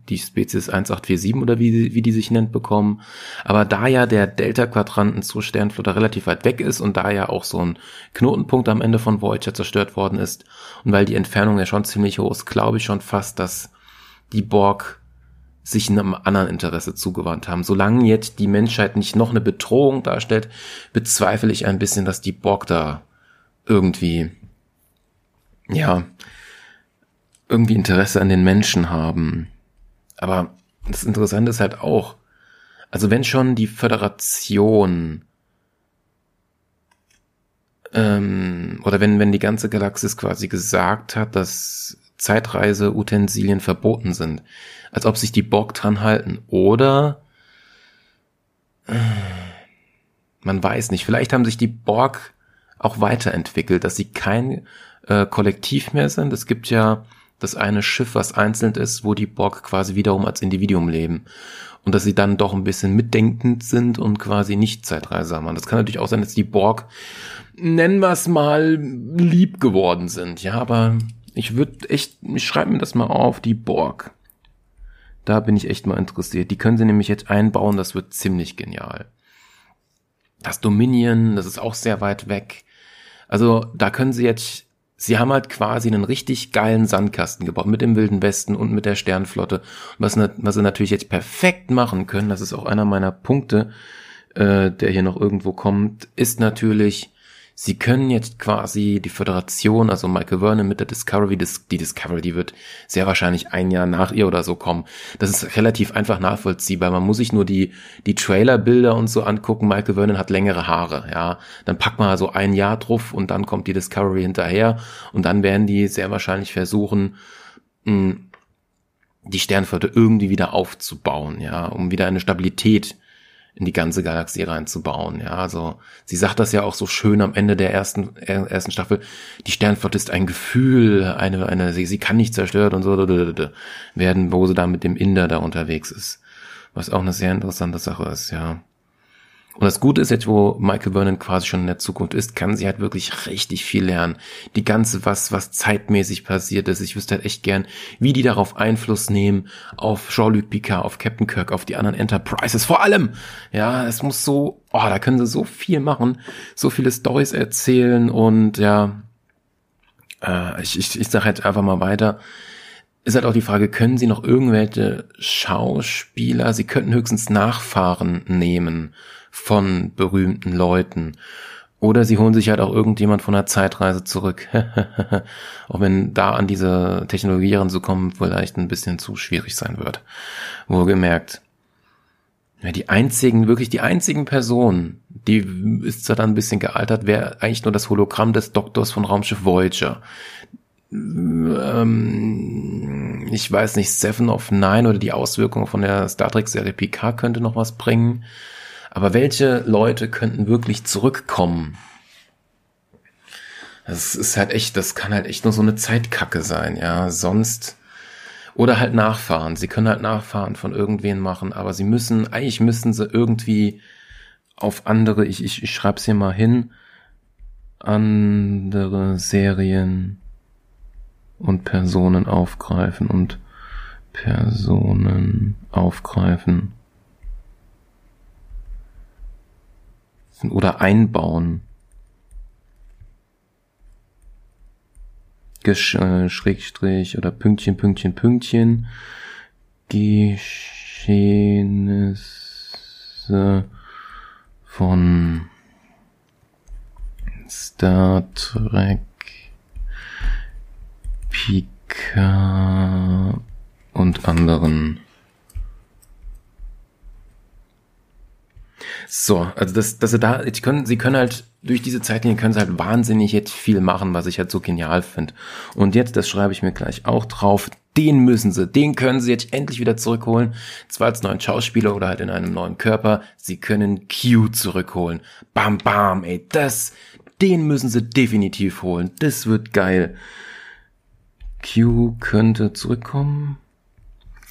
die Spezies 1847 oder wie, wie die sich nennt bekommen. Aber da ja der Delta-Quadranten zur Sternflotte relativ weit weg ist und da ja auch so ein Knotenpunkt am Ende von Voyager zerstört worden ist und weil die Entfernung ja schon ziemlich hoch ist, glaube ich schon fast, dass die Borg sich einem anderen Interesse zugewandt haben. Solange jetzt die Menschheit nicht noch eine Bedrohung darstellt, bezweifle ich ein bisschen, dass die Borg da irgendwie ja, irgendwie Interesse an den Menschen haben. Aber das Interessante ist halt auch, also wenn schon die Föderation ähm, oder wenn, wenn die ganze Galaxis quasi gesagt hat, dass Zeitreise-Utensilien verboten sind, als ob sich die Borg dran halten. Oder äh, man weiß nicht, vielleicht haben sich die Borg auch weiterentwickelt, dass sie kein äh, kollektiv mehr sind. Es gibt ja das eine Schiff, was einzeln ist, wo die Borg quasi wiederum als Individuum leben. Und dass sie dann doch ein bisschen mitdenkend sind und quasi nicht Zeitreiser machen. Das kann natürlich auch sein, dass die Borg, nennen wir es mal, lieb geworden sind. Ja, aber ich würde echt, ich schreibe mir das mal auf, die Borg. Da bin ich echt mal interessiert. Die können sie nämlich jetzt einbauen, das wird ziemlich genial. Das Dominion, das ist auch sehr weit weg. Also da können sie jetzt Sie haben halt quasi einen richtig geilen Sandkasten gebaut mit dem Wilden Westen und mit der Sternflotte. Was, was sie natürlich jetzt perfekt machen können, das ist auch einer meiner Punkte, äh, der hier noch irgendwo kommt, ist natürlich Sie können jetzt quasi die Föderation, also Michael Vernon mit der Discovery, die Discovery, die wird sehr wahrscheinlich ein Jahr nach ihr oder so kommen. Das ist relativ einfach nachvollziehbar. Man muss sich nur die, die Trailerbilder und so angucken. Michael Vernon hat längere Haare, ja. Dann packt man also ein Jahr drauf und dann kommt die Discovery hinterher und dann werden die sehr wahrscheinlich versuchen, hm, die Sternflotte irgendwie wieder aufzubauen, ja, um wieder eine Stabilität in die ganze Galaxie reinzubauen. Ja, also sie sagt das ja auch so schön am Ende der ersten ersten Staffel. Die Sternflotte ist ein Gefühl, eine eine sie, sie kann nicht zerstört und so werden, wo sie da mit dem Inder da unterwegs ist, was auch eine sehr interessante Sache ist. Ja, und das Gute ist jetzt, wo Michael Vernon quasi schon in der Zukunft ist, kann sie halt wirklich richtig viel lernen. Die ganze, was, was zeitmäßig passiert ist. Ich wüsste halt echt gern, wie die darauf Einfluss nehmen auf Jean-Luc Picard, auf Captain Kirk, auf die anderen Enterprises. Vor allem, ja, es muss so, oh, da können sie so viel machen, so viele Stories erzählen und ja, äh, ich, ich, ich sag halt einfach mal weiter ist halt auch die Frage, können Sie noch irgendwelche Schauspieler, Sie könnten höchstens Nachfahren nehmen von berühmten Leuten. Oder sie holen sich halt auch irgendjemand von einer Zeitreise zurück. auch wenn da an diese Technologie ranzukommen vielleicht ein bisschen zu schwierig sein wird. Wohlgemerkt. Ja, die einzigen, wirklich die einzigen Personen, die ist zwar dann ein bisschen gealtert, wäre eigentlich nur das Hologramm des Doktors von Raumschiff Voyager. Ähm, ich weiß nicht, Seven of Nine oder die Auswirkungen von der Star Trek Serie Picard könnte noch was bringen. Aber welche Leute könnten wirklich zurückkommen? Das ist halt echt, das kann halt echt nur so eine Zeitkacke sein, ja. Sonst, oder halt nachfahren. Sie können halt nachfahren von irgendwen machen, aber sie müssen, eigentlich müssen sie irgendwie auf andere, ich, ich, ich schreib's hier mal hin, andere Serien und Personen aufgreifen und Personen aufgreifen. Oder einbauen. Gesch äh, Schrägstrich oder Pünktchen, Pünktchen, Pünktchen. Geschehnisse von Star Trek Pika und anderen So, also das, dass sie da, sie können, sie können halt durch diese Zeitlinie können sie halt wahnsinnig jetzt viel machen, was ich halt so genial finde. Und jetzt, das schreibe ich mir gleich auch drauf, den müssen sie, den können sie jetzt endlich wieder zurückholen. Zwar als neuen Schauspieler oder halt in einem neuen Körper. Sie können Q zurückholen. Bam, bam, ey, das, den müssen sie definitiv holen. Das wird geil. Q könnte zurückkommen.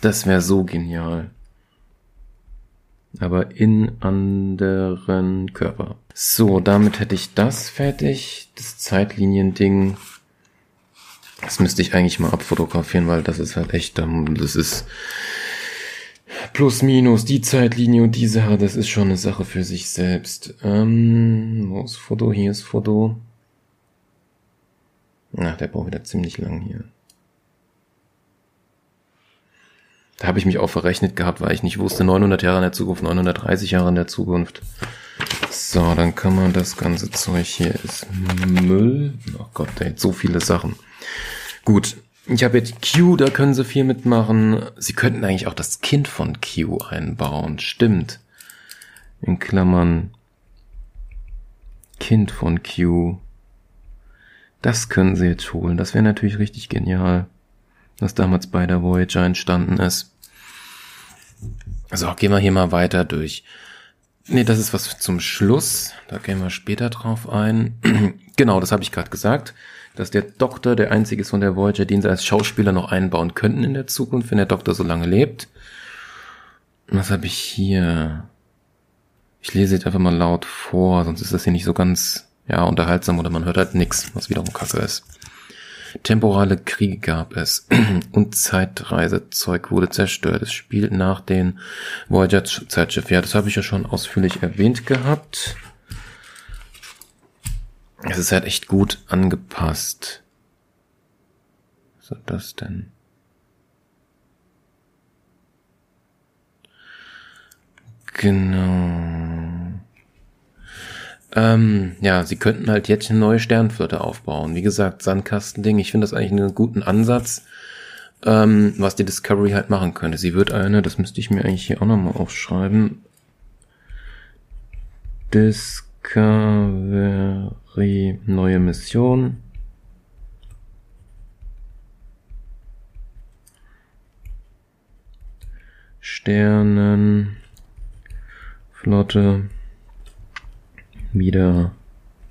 Das wäre so genial aber in anderen Körper. So, damit hätte ich das fertig. Das Zeitliniending. Das müsste ich eigentlich mal abfotografieren, weil das ist halt echt, das ist plus minus die Zeitlinie und die Sache, das ist schon eine Sache für sich selbst. Ähm, wo ist Foto? Hier ist Foto. Ach, der braucht wieder ziemlich lang hier. Da habe ich mich auch verrechnet gehabt, weil ich nicht wusste, 900 Jahre in der Zukunft, 930 Jahre in der Zukunft. So, dann kann man das ganze Zeug hier ist Müll. Oh Gott, ey, so viele Sachen. Gut, ich habe jetzt Q, da können sie viel mitmachen. Sie könnten eigentlich auch das Kind von Q einbauen. Stimmt. In Klammern Kind von Q. Das können sie jetzt holen. Das wäre natürlich richtig genial was damals bei der Voyager entstanden ist. So, gehen wir hier mal weiter durch. Nee, das ist was zum Schluss. Da gehen wir später drauf ein. genau, das habe ich gerade gesagt, dass der Doktor der einzige ist von der Voyager, den sie als Schauspieler noch einbauen könnten in der Zukunft, wenn der Doktor so lange lebt. Was habe ich hier? Ich lese jetzt einfach mal laut vor, sonst ist das hier nicht so ganz ja unterhaltsam oder man hört halt nix, was wiederum kacke ist. Temporale Kriege gab es und Zeitreisezeug wurde zerstört. Es spielt nach den Voyager Zeitschiff. Ja, das habe ich ja schon ausführlich erwähnt gehabt. Es ist halt echt gut angepasst. Was ist das denn? Genau. Ähm, ja, sie könnten halt jetzt eine neue Sternflotte aufbauen. Wie gesagt, Sandkastending, ich finde das eigentlich einen guten Ansatz, ähm, was die Discovery halt machen könnte. Sie wird eine, das müsste ich mir eigentlich hier auch nochmal aufschreiben. Discovery, neue Mission. Flotte wieder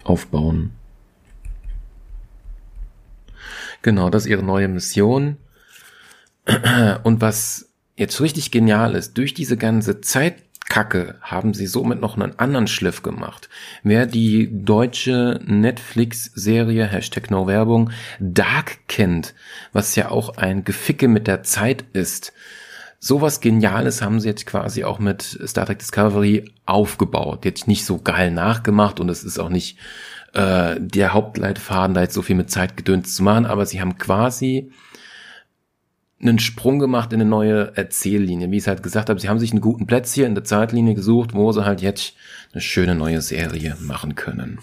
aufbauen. Genau, das ist ihre neue Mission. Und was jetzt richtig genial ist, durch diese ganze Zeitkacke haben sie somit noch einen anderen Schliff gemacht. Wer die deutsche Netflix-Serie, Hashtag No Werbung, Dark kennt, was ja auch ein Geficke mit der Zeit ist, sowas Geniales haben sie jetzt quasi auch mit Star Trek Discovery aufgebaut. Jetzt nicht so geil nachgemacht und es ist auch nicht äh, der Hauptleitfaden, da jetzt so viel mit Zeitgedöns zu machen, aber sie haben quasi einen Sprung gemacht in eine neue Erzähllinie. Wie ich es halt gesagt habe, sie haben sich einen guten Platz hier in der Zeitlinie gesucht, wo sie halt jetzt eine schöne neue Serie machen können.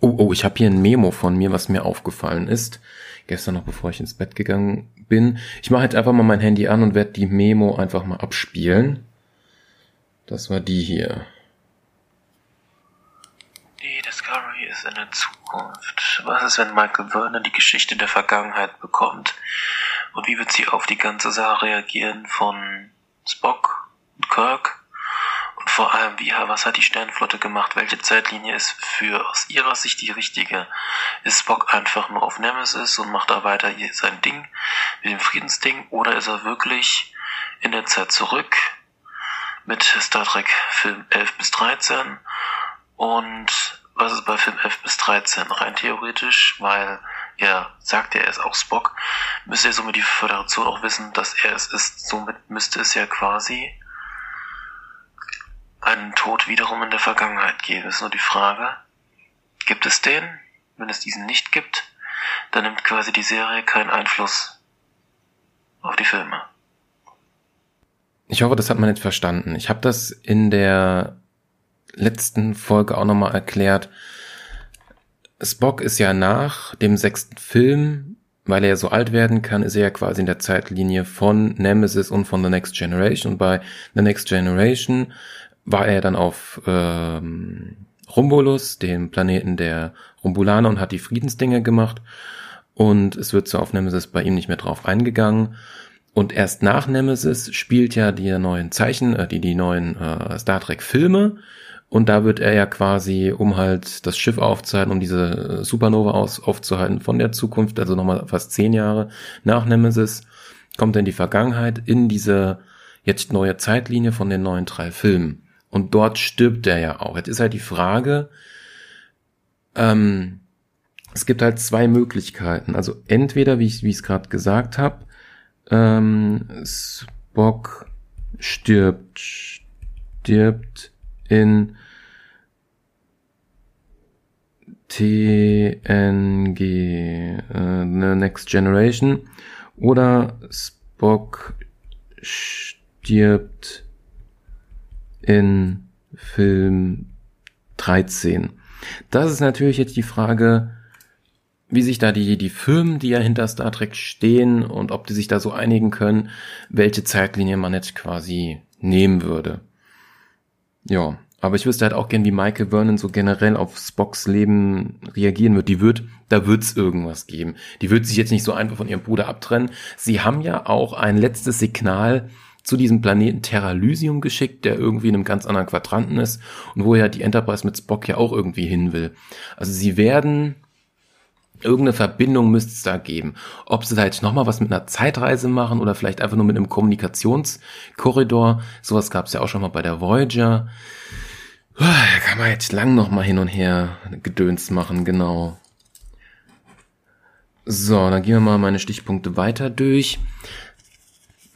Oh, oh, ich habe hier ein Memo von mir, was mir aufgefallen ist. Gestern noch, bevor ich ins Bett gegangen bin. Ich mache jetzt einfach mal mein Handy an und werde die Memo einfach mal abspielen. Das war die hier. Die Discovery ist in der Zukunft. Was ist, wenn Michael Vernon die Geschichte der Vergangenheit bekommt? Und wie wird sie auf die ganze Sache reagieren von Spock und Kirk? Vor allem, wie, was hat die Sternflotte gemacht? Welche Zeitlinie ist für aus ihrer Sicht die richtige? Ist Spock einfach nur auf Nemesis und macht da weiter sein Ding mit dem Friedensding? Oder ist er wirklich in der Zeit zurück mit Star Trek Film 11 bis 13? Und was ist bei Film 11 bis 13? Rein theoretisch, weil er sagt ja, er ist auch Spock, müsste ja somit die Föderation auch wissen, dass er es ist. Somit müsste es ja quasi einen Tod wiederum in der Vergangenheit geben. Ist nur die Frage, gibt es den? Wenn es diesen nicht gibt, dann nimmt quasi die Serie keinen Einfluss auf die Filme. Ich hoffe, das hat man jetzt verstanden. Ich habe das in der letzten Folge auch nochmal erklärt. Spock ist ja nach dem sechsten Film, weil er ja so alt werden kann, ist er ja quasi in der Zeitlinie von Nemesis und von The Next Generation. Und bei The Next Generation war er dann auf ähm, Rumbulus, dem Planeten der Rumbulaner, und hat die Friedensdinge gemacht. Und es wird so auf Nemesis bei ihm nicht mehr drauf eingegangen. Und erst nach Nemesis spielt ja die neuen Zeichen, äh, die, die neuen äh, Star Trek Filme. Und da wird er ja quasi, um halt das Schiff aufzuhalten, um diese Supernova aus, aufzuhalten von der Zukunft, also nochmal fast zehn Jahre nach Nemesis, kommt er in die Vergangenheit, in diese jetzt neue Zeitlinie von den neuen drei Filmen. Und dort stirbt er ja auch. Jetzt ist halt die Frage, ähm, es gibt halt zwei Möglichkeiten. Also entweder, wie ich es gerade gesagt habe, ähm, Spock stirbt, stirbt in TNG, äh, The Next Generation, oder Spock stirbt in Film 13. Das ist natürlich jetzt die Frage, wie sich da die, die Firmen, die ja hinter Star Trek stehen und ob die sich da so einigen können, welche Zeitlinie man jetzt quasi nehmen würde. Ja, aber ich wüsste halt auch gern, wie Michael Vernon so generell auf Spocks Leben reagieren wird. Die wird, da wird's irgendwas geben. Die wird sich jetzt nicht so einfach von ihrem Bruder abtrennen. Sie haben ja auch ein letztes Signal zu diesem Planeten Terra Lysium geschickt, der irgendwie in einem ganz anderen Quadranten ist und wo ja die Enterprise mit Spock ja auch irgendwie hin will. Also sie werden Irgendeine Verbindung müsste es da geben. Ob sie da jetzt nochmal was mit einer Zeitreise machen oder vielleicht einfach nur mit einem Kommunikationskorridor. Sowas gab es ja auch schon mal bei der Voyager. Da kann man jetzt lang nochmal hin und her Gedöns machen, genau. So, dann gehen wir mal meine Stichpunkte weiter durch.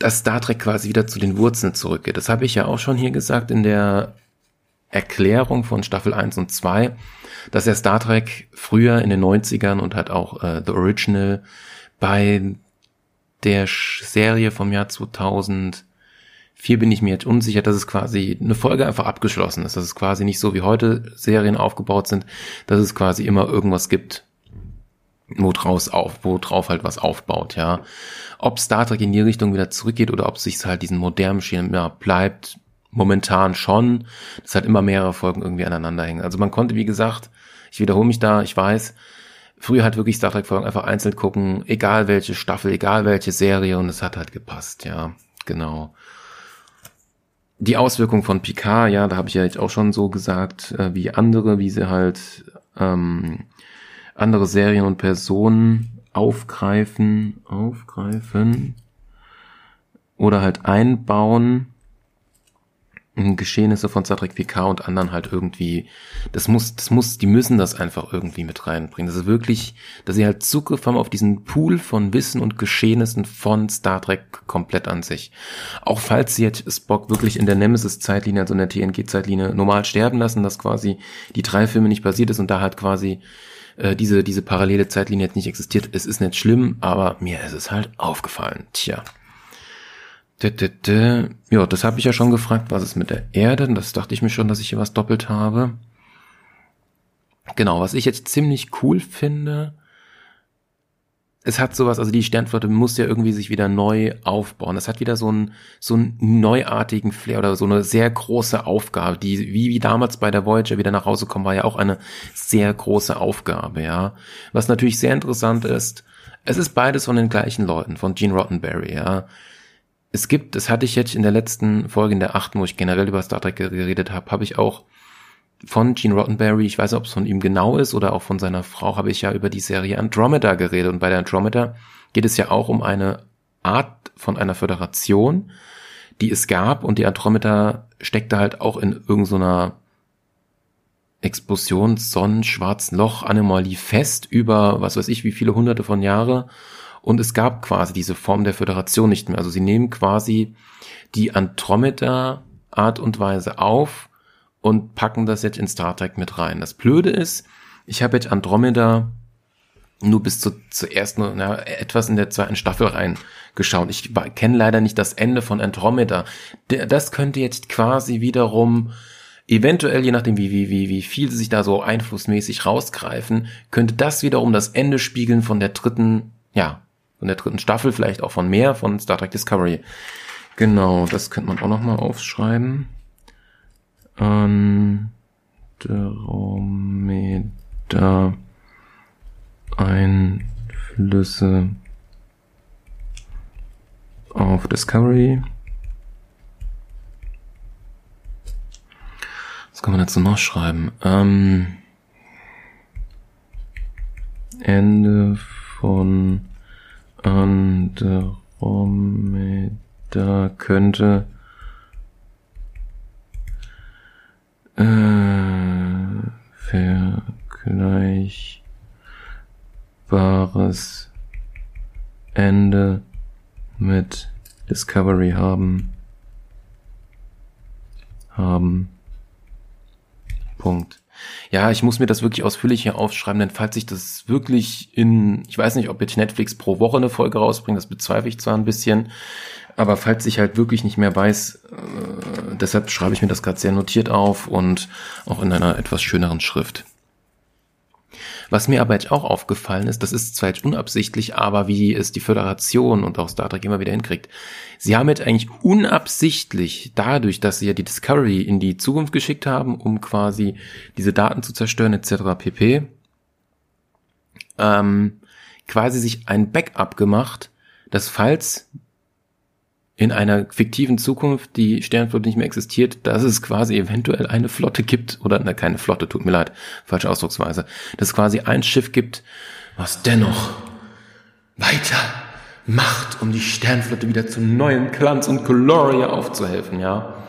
Dass Star Trek quasi wieder zu den Wurzeln zurückgeht. Das habe ich ja auch schon hier gesagt in der Erklärung von Staffel 1 und 2 dass er Star Trek früher in den 90ern und hat auch äh, The Original bei der Serie vom Jahr 2004 bin ich mir jetzt unsicher, dass es quasi eine Folge einfach abgeschlossen ist. Dass es quasi nicht so wie heute Serien aufgebaut sind, dass es quasi immer irgendwas gibt, wo draus auf, wo drauf halt was aufbaut, ja. Ob Star Trek in die Richtung wieder zurückgeht oder ob sich halt diesen modernen Schema bleibt, momentan schon, dass halt immer mehrere Folgen irgendwie aneinander hängen. Also man konnte, wie gesagt, ich wiederhole mich da, ich weiß, früher halt wirklich Star Trek Folgen einfach einzeln gucken, egal welche Staffel, egal welche Serie und es hat halt gepasst, ja, genau. die Auswirkung von Picard, ja, da habe ich ja jetzt auch schon so gesagt, äh, wie andere, wie sie halt ähm, andere Serien und Personen aufgreifen, aufgreifen oder halt einbauen. Geschehnisse von Star Trek PK und anderen halt irgendwie, das muss, das muss, die müssen das einfach irgendwie mit reinbringen. Das ist wirklich, dass sie halt Zugriff haben auf diesen Pool von Wissen und Geschehnissen von Star Trek komplett an sich. Auch falls sie jetzt Spock wirklich in der Nemesis-Zeitlinie, also in der TNG-Zeitlinie normal sterben lassen, dass quasi die drei Filme nicht basiert ist und da halt quasi äh, diese, diese parallele Zeitlinie jetzt nicht existiert. Es ist nicht schlimm, aber mir ist es halt aufgefallen. Tja. Ja, das habe ich ja schon gefragt, was ist mit der Erde? Das dachte ich mir schon, dass ich hier was doppelt habe. Genau, was ich jetzt ziemlich cool finde, es hat sowas, also die Sternflotte muss ja irgendwie sich wieder neu aufbauen. Es hat wieder so einen, so einen neuartigen Flair oder so eine sehr große Aufgabe, die, wie, wie damals bei der Voyager wieder nach Hause kommen, war ja auch eine sehr große Aufgabe, ja. Was natürlich sehr interessant ist, es ist beides von den gleichen Leuten, von Gene Roddenberry, ja es gibt, das hatte ich jetzt in der letzten Folge, in der achten, wo ich generell über Star Trek geredet habe, habe ich auch von Gene Roddenberry, ich weiß nicht, ob es von ihm genau ist oder auch von seiner Frau, habe ich ja über die Serie Andromeda geredet. Und bei der Andromeda geht es ja auch um eine Art von einer Föderation, die es gab und die Andromeda steckte halt auch in irgendeiner Explosion, Sonnen, schwarzen Loch, Anomalie fest über, was weiß ich, wie viele hunderte von Jahre und es gab quasi diese Form der Föderation nicht mehr. Also sie nehmen quasi die Andromeda Art und Weise auf und packen das jetzt in Star Trek mit rein. Das Blöde ist, ich habe jetzt Andromeda nur bis zu, zur ersten, na, etwas in der zweiten Staffel reingeschaut. Ich kenne leider nicht das Ende von Andromeda. Das könnte jetzt quasi wiederum eventuell, je nachdem, wie, wie, wie, wie viel sie sich da so einflussmäßig rausgreifen, könnte das wiederum das Ende spiegeln von der dritten, ja, von der dritten Staffel, vielleicht auch von mehr, von Star Trek Discovery. Genau, das könnte man auch nochmal aufschreiben. Andromeda Einflüsse auf Discovery. Was kann man dazu noch schreiben? Ähm, Ende von Andromeda könnte äh, vergleichbares Ende mit Discovery haben. Haben. Punkt. Ja, ich muss mir das wirklich ausführlich hier aufschreiben, denn falls ich das wirklich in, ich weiß nicht, ob jetzt Netflix pro Woche eine Folge rausbringt, das bezweifle ich zwar ein bisschen, aber falls ich halt wirklich nicht mehr weiß, äh, deshalb schreibe ich mir das gerade sehr notiert auf und auch in einer etwas schöneren Schrift. Was mir aber jetzt auch aufgefallen ist, das ist zwar jetzt unabsichtlich, aber wie es die Föderation und auch Star Trek immer wieder hinkriegt. Sie haben jetzt eigentlich unabsichtlich dadurch, dass sie ja die Discovery in die Zukunft geschickt haben, um quasi diese Daten zu zerstören etc. pp. Ähm, quasi sich ein Backup gemacht, dass falls in einer fiktiven Zukunft die Sternflotte nicht mehr existiert, dass es quasi eventuell eine Flotte gibt, oder ne, keine Flotte, tut mir leid, falsche Ausdrucksweise, dass es quasi ein Schiff gibt, was dennoch weiter macht, um die Sternflotte wieder zu neuen Glanz und Gloria aufzuhelfen, ja.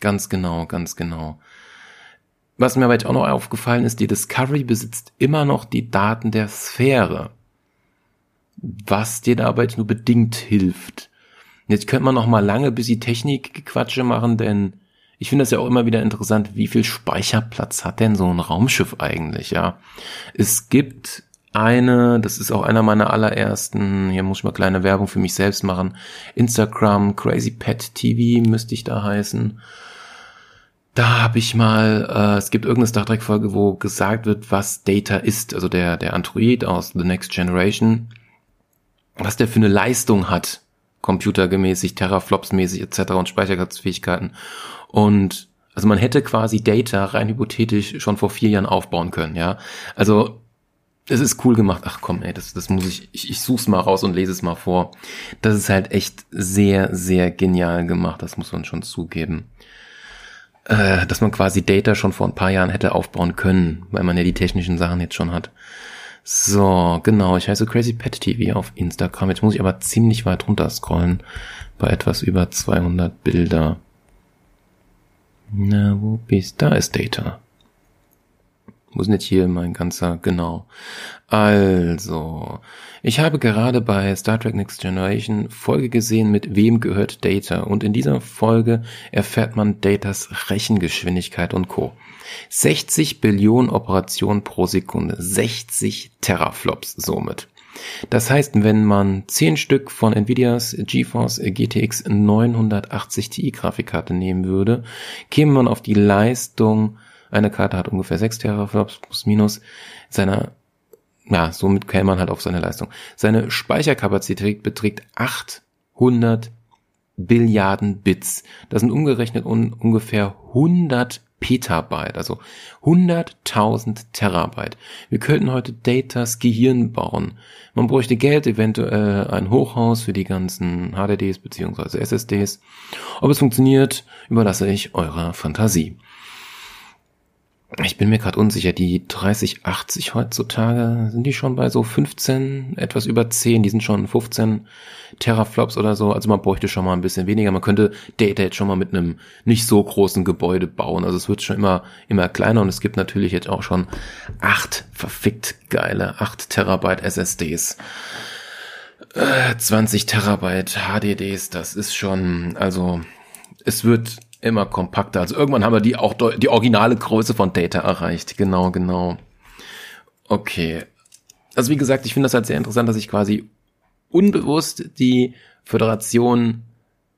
Ganz genau, ganz genau. Was mir aber jetzt auch noch aufgefallen ist, die Discovery besitzt immer noch die Daten der Sphäre. Was dir dabei nur bedingt hilft. Jetzt könnte man noch mal lange bis die Technikgequatsche machen, denn ich finde das ja auch immer wieder interessant, wie viel Speicherplatz hat denn so ein Raumschiff eigentlich, ja? Es gibt eine, das ist auch einer meiner allerersten, hier muss ich mal kleine Werbung für mich selbst machen, Instagram Crazy Pet TV müsste ich da heißen. Da habe ich mal, äh, es gibt irgendeine Star Trek Folge, wo gesagt wird, was Data ist, also der der Android aus The Next Generation, was der für eine Leistung hat computergemäßig, Teraflops-mäßig etc. und Speicherplatzfähigkeiten. Und also man hätte quasi Data rein hypothetisch schon vor vier Jahren aufbauen können, ja. Also es ist cool gemacht. Ach komm, ey, das, das muss ich, ich, ich such's mal raus und lese es mal vor. Das ist halt echt sehr, sehr genial gemacht, das muss man schon zugeben. äh, dass man quasi Data schon vor ein paar Jahren hätte aufbauen können, weil man ja die technischen Sachen jetzt schon hat. So, genau, ich heiße Crazy Pet TV auf Instagram. Jetzt muss ich aber ziemlich weit runter scrollen bei etwas über 200 Bilder. Na, wo bist? Da ist Data. Muss nicht hier mein ganzer, genau. Also, ich habe gerade bei Star Trek Next Generation Folge gesehen mit Wem gehört Data und in dieser Folge erfährt man Datas Rechengeschwindigkeit und Co. 60 Billionen Operationen pro Sekunde, 60 Teraflops somit. Das heißt, wenn man 10 Stück von Nvidias GeForce GTX 980 Ti Grafikkarte nehmen würde, käme man auf die Leistung eine Karte hat ungefähr 6 Teraflops plus minus seiner ja, somit käme man halt auf seine Leistung. Seine Speicherkapazität beträgt 800 Billiarden Bits. Das sind umgerechnet un ungefähr 100 Petabyte, also 100.000 Terabyte. Wir könnten heute Datas Gehirn bauen. Man bräuchte Geld, eventuell ein Hochhaus für die ganzen HDDs bzw. SSDs. Ob es funktioniert, überlasse ich eurer Fantasie. Ich bin mir gerade unsicher, die 3080 heutzutage, sind die schon bei so 15, etwas über 10, die sind schon 15 Teraflops oder so, also man bräuchte schon mal ein bisschen weniger, man könnte Data jetzt schon mal mit einem nicht so großen Gebäude bauen, also es wird schon immer, immer kleiner und es gibt natürlich jetzt auch schon acht verfickt geile, 8 Terabyte SSDs. 20 Terabyte HDDs, das ist schon, also es wird immer kompakter. Also irgendwann haben wir die auch die originale Größe von Data erreicht. Genau, genau. Okay. Also wie gesagt, ich finde das halt sehr interessant, dass ich quasi unbewusst die Föderation,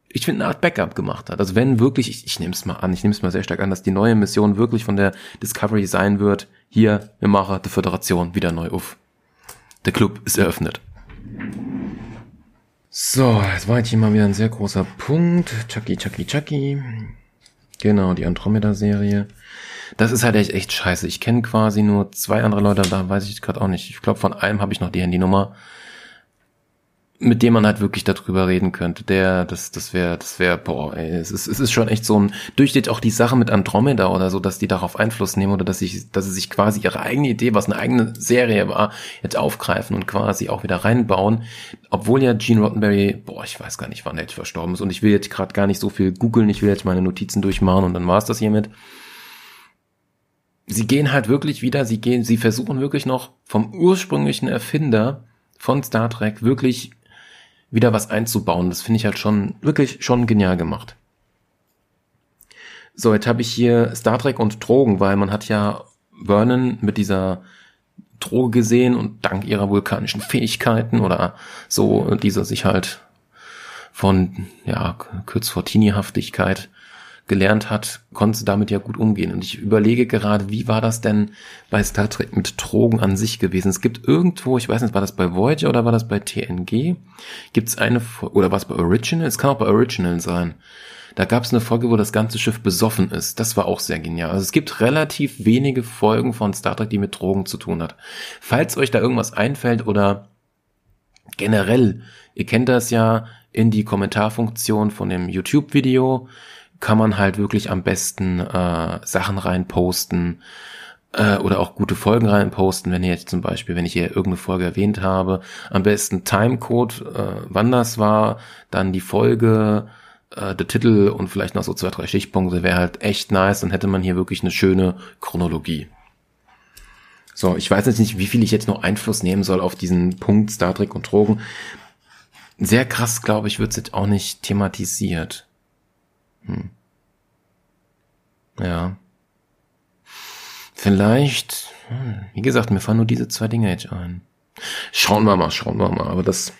ich finde, eine Art Backup gemacht hat. Also wenn wirklich, ich, ich nehme es mal an, ich nehme es mal sehr stark an, dass die neue Mission wirklich von der Discovery sein wird, hier, wir machen die Föderation wieder neu auf. Der Club ist eröffnet. So, jetzt war jetzt hier mal wieder ein sehr großer Punkt. Chucky, Chucky, Chucky. Genau, die Andromeda-Serie. Das ist halt echt, echt scheiße. Ich kenne quasi nur zwei andere Leute, da weiß ich gerade auch nicht. Ich glaube, von einem habe ich noch die Handynummer mit dem man halt wirklich darüber reden könnte. Der, das, das wäre, das wäre, boah, ey, es ist, es ist schon echt so ein, durch auch die Sache mit Andromeda oder so, dass die darauf Einfluss nehmen oder dass sich, dass sie sich quasi ihre eigene Idee, was eine eigene Serie war, jetzt aufgreifen und quasi auch wieder reinbauen. Obwohl ja Gene Roddenberry, boah, ich weiß gar nicht, wann er verstorben ist und ich will jetzt gerade gar nicht so viel googeln, ich will jetzt meine Notizen durchmachen und dann war's das hiermit. Sie gehen halt wirklich wieder, sie gehen, sie versuchen wirklich noch vom ursprünglichen Erfinder von Star Trek wirklich wieder was einzubauen. Das finde ich halt schon wirklich schon genial gemacht. So, jetzt habe ich hier Star Trek und Drogen, weil man hat ja Vernon mit dieser Droge gesehen und dank ihrer vulkanischen Fähigkeiten oder so, dieser sich halt von, ja, kurz vor Teenie-Haftigkeit gelernt hat, konnte damit ja gut umgehen. Und ich überlege gerade, wie war das denn bei Star Trek mit Drogen an sich gewesen? Es gibt irgendwo, ich weiß nicht, war das bei Voyager oder war das bei TNG? Gibt es eine, oder war es bei Original? Es kann auch bei Original sein. Da gab es eine Folge, wo das ganze Schiff besoffen ist. Das war auch sehr genial. Also es gibt relativ wenige Folgen von Star Trek, die mit Drogen zu tun hat. Falls euch da irgendwas einfällt oder generell, ihr kennt das ja in die Kommentarfunktion von dem YouTube-Video, kann man halt wirklich am besten äh, Sachen reinposten äh, oder auch gute Folgen reinposten, wenn ihr jetzt zum Beispiel, wenn ich hier irgendeine Folge erwähnt habe, am besten Timecode, äh, wann das war, dann die Folge, äh, der Titel und vielleicht noch so zwei, drei Stichpunkte, wäre halt echt nice, dann hätte man hier wirklich eine schöne Chronologie. So, ich weiß jetzt nicht, wie viel ich jetzt noch Einfluss nehmen soll auf diesen Punkt Star Trek und Drogen. Sehr krass, glaube ich, wird es jetzt auch nicht thematisiert. Hm. Ja. Vielleicht, hm, wie gesagt, mir fallen nur diese zwei Dinge jetzt ein. Schauen wir mal, schauen wir mal. Aber das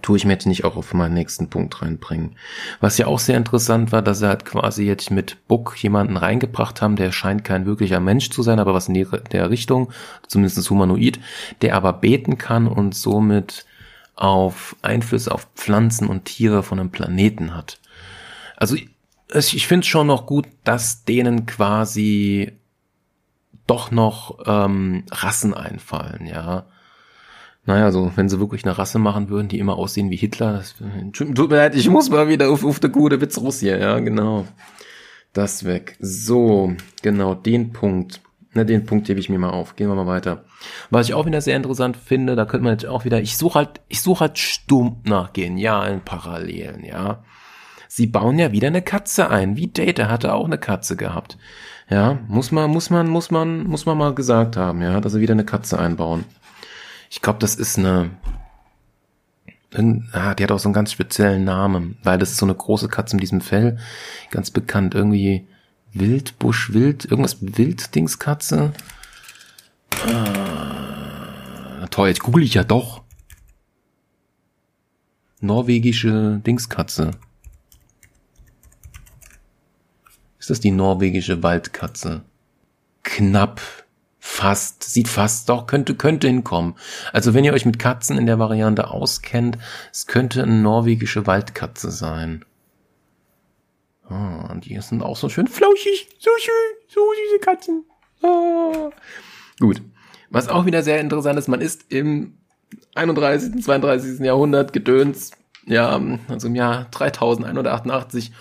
tue ich mir jetzt nicht auch auf meinen nächsten Punkt reinbringen. Was ja auch sehr interessant war, dass sie halt quasi jetzt mit Book jemanden reingebracht haben, der scheint kein wirklicher Mensch zu sein, aber was in der Richtung, zumindest humanoid, der aber beten kann und somit auf Einflüsse auf Pflanzen und Tiere von einem Planeten hat. Also ich finde es schon noch gut, dass denen quasi doch noch ähm, Rassen einfallen, ja. Naja, so, wenn sie wirklich eine Rasse machen würden, die immer aussehen wie Hitler, das, tut mir leid, ich muss mal wieder auf, auf der gute Witz hier, ja, genau. Das weg. So, genau, den Punkt. Na, den Punkt hebe ich mir mal auf. Gehen wir mal weiter. Was ich auch wieder sehr interessant finde, da könnte man jetzt auch wieder, ich suche halt, ich suche halt stumm nach genialen Parallelen, ja. Sie bauen ja wieder eine Katze ein. Wie Data hatte auch eine Katze gehabt. Ja, muss man, muss man, muss man, muss man mal gesagt haben, ja, dass sie wieder eine Katze einbauen. Ich glaube, das ist eine, ah, die hat auch so einen ganz speziellen Namen, weil das ist so eine große Katze mit diesem Fell, ganz bekannt, irgendwie Wildbusch, Wild, irgendwas Wilddingskatze. Ah, toll, jetzt google ich ja doch. Norwegische Dingskatze. Ist das die norwegische Waldkatze? Knapp Fast, sieht fast, doch, könnte, könnte hinkommen. Also wenn ihr euch mit Katzen in der Variante auskennt, es könnte eine norwegische Waldkatze sein. Ah, und die sind auch so schön flauschig, so schön, so süße Katzen. Ah. Gut. Was auch wieder sehr interessant ist, man ist im 31., 32. Jahrhundert gedöns, ja, also im Jahr 3188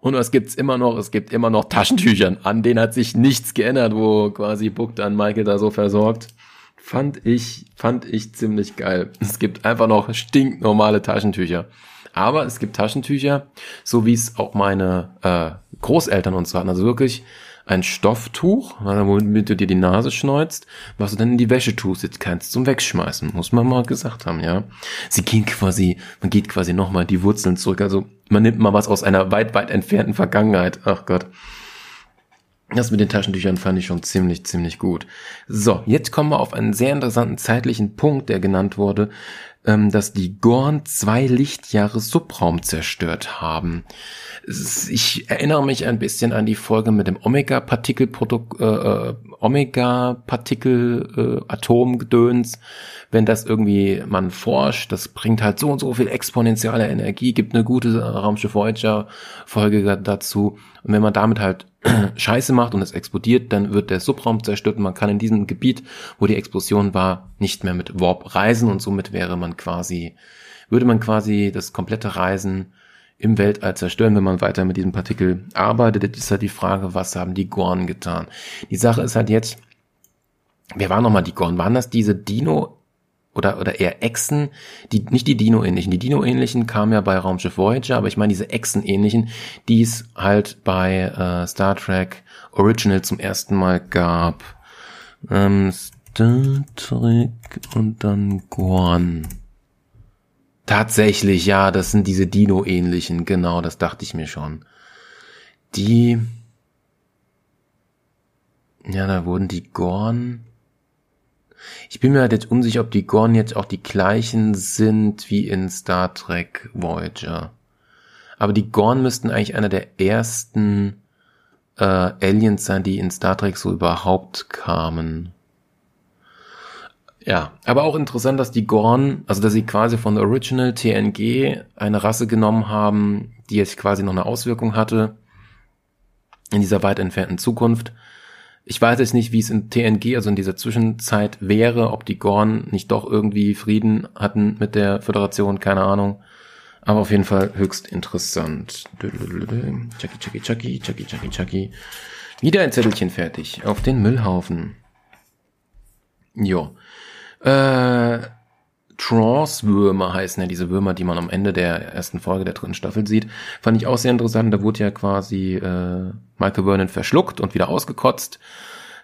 und was gibt's immer noch? Es gibt immer noch Taschentüchern. An denen hat sich nichts geändert, wo quasi Buck dann Michael da so versorgt. Fand ich, fand ich ziemlich geil. Es gibt einfach noch stinknormale Taschentücher. Aber es gibt Taschentücher, so wie es auch meine äh, Großeltern uns hatten. Also wirklich ein Stofftuch, womit du dir die Nase schneuzt, was du dann in die Wäsche tust, jetzt kannst zum Wegschmeißen, muss man mal gesagt haben, ja. Sie gehen quasi, man geht quasi nochmal die Wurzeln zurück, also man nimmt mal was aus einer weit, weit entfernten Vergangenheit, ach Gott. Das mit den Taschentüchern fand ich schon ziemlich, ziemlich gut. So, jetzt kommen wir auf einen sehr interessanten zeitlichen Punkt, der genannt wurde, dass die Gorn zwei Lichtjahre Subraum zerstört haben. Ich erinnere mich ein bisschen an die Folge mit dem Omega-Partikelprodukt, äh, äh Omega-Partikel-Atomgedöns. Wenn das irgendwie man forscht, das bringt halt so und so viel exponentielle Energie, gibt eine gute Raumschiff Voyager-Folge dazu. Und wenn man damit halt Scheiße macht und es explodiert, dann wird der Subraum zerstört und man kann in diesem Gebiet, wo die Explosion war, nicht mehr mit Warp reisen und somit wäre man quasi, würde man quasi das komplette Reisen im Weltall zerstören, wenn man weiter mit diesem Partikel arbeitet. Jetzt ist halt die Frage, was haben die Gorn getan? Die Sache ist halt jetzt, wer waren nochmal die Gorn? Waren das diese Dino oder, oder eher Echsen, die, nicht die Dino-ähnlichen. Die Dino-ähnlichen kamen ja bei Raumschiff Voyager, aber ich meine diese Echsen-ähnlichen, die es halt bei äh, Star Trek Original zum ersten Mal gab. Ähm, Star Trek und dann Gorn. Tatsächlich, ja, das sind diese Dino-ähnlichen, genau, das dachte ich mir schon. Die, ja, da wurden die Gorn, ich bin mir halt jetzt unsicher, ob die Gorn jetzt auch die gleichen sind wie in Star Trek Voyager. Aber die Gorn müssten eigentlich einer der ersten äh, Aliens sein, die in Star Trek so überhaupt kamen. Ja, aber auch interessant, dass die Gorn, also dass sie quasi von der Original TNG eine Rasse genommen haben, die jetzt quasi noch eine Auswirkung hatte in dieser weit entfernten Zukunft. Ich weiß jetzt nicht, wie es in TNG, also in dieser Zwischenzeit wäre, ob die Gorn nicht doch irgendwie Frieden hatten mit der Föderation, keine Ahnung. Aber auf jeden Fall höchst interessant. Chucky, Chucky, Chucky, Chucky, Chucky, Chucky. Wieder ein Zettelchen fertig. Auf den Müllhaufen. Jo. Äh, Trance-Würmer heißen ja diese Würmer, die man am Ende der ersten Folge der dritten Staffel sieht. Fand ich auch sehr interessant. Da wurde ja quasi äh, Michael Vernon verschluckt und wieder ausgekotzt.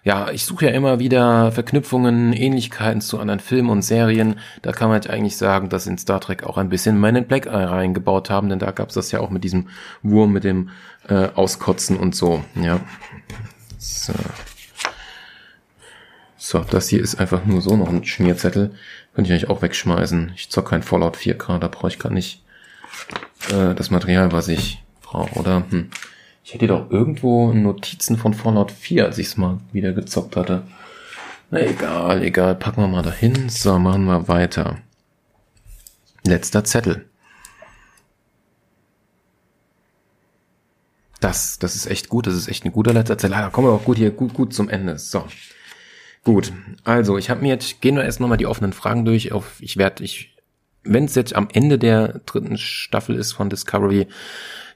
Ja, ich suche ja immer wieder Verknüpfungen, Ähnlichkeiten zu anderen Filmen und Serien. Da kann man jetzt eigentlich sagen, dass in Star Trek auch ein bisschen Men in Black reingebaut haben, denn da gab es das ja auch mit diesem Wurm, mit dem äh, Auskotzen und so. Ja. So. So, das hier ist einfach nur so noch ein Schmierzettel. Könnte ich eigentlich auch wegschmeißen. Ich zock kein Fallout 4K, da brauche ich gar nicht äh, das Material, was ich brauche, oder? Hm. Ich hätte doch irgendwo Notizen von Fallout 4, als ich es mal wieder gezockt hatte. Na egal, egal, packen wir mal dahin. So, machen wir weiter. Letzter Zettel. Das, das ist echt gut, das ist echt ein guter letzter Zettel. Ah, kommen wir auch gut hier, gut, gut zum Ende. So. Gut, also ich habe mir jetzt, gehen wir erst nochmal die offenen Fragen durch. Auf, ich werde, ich wenn es jetzt am Ende der dritten Staffel ist von Discovery,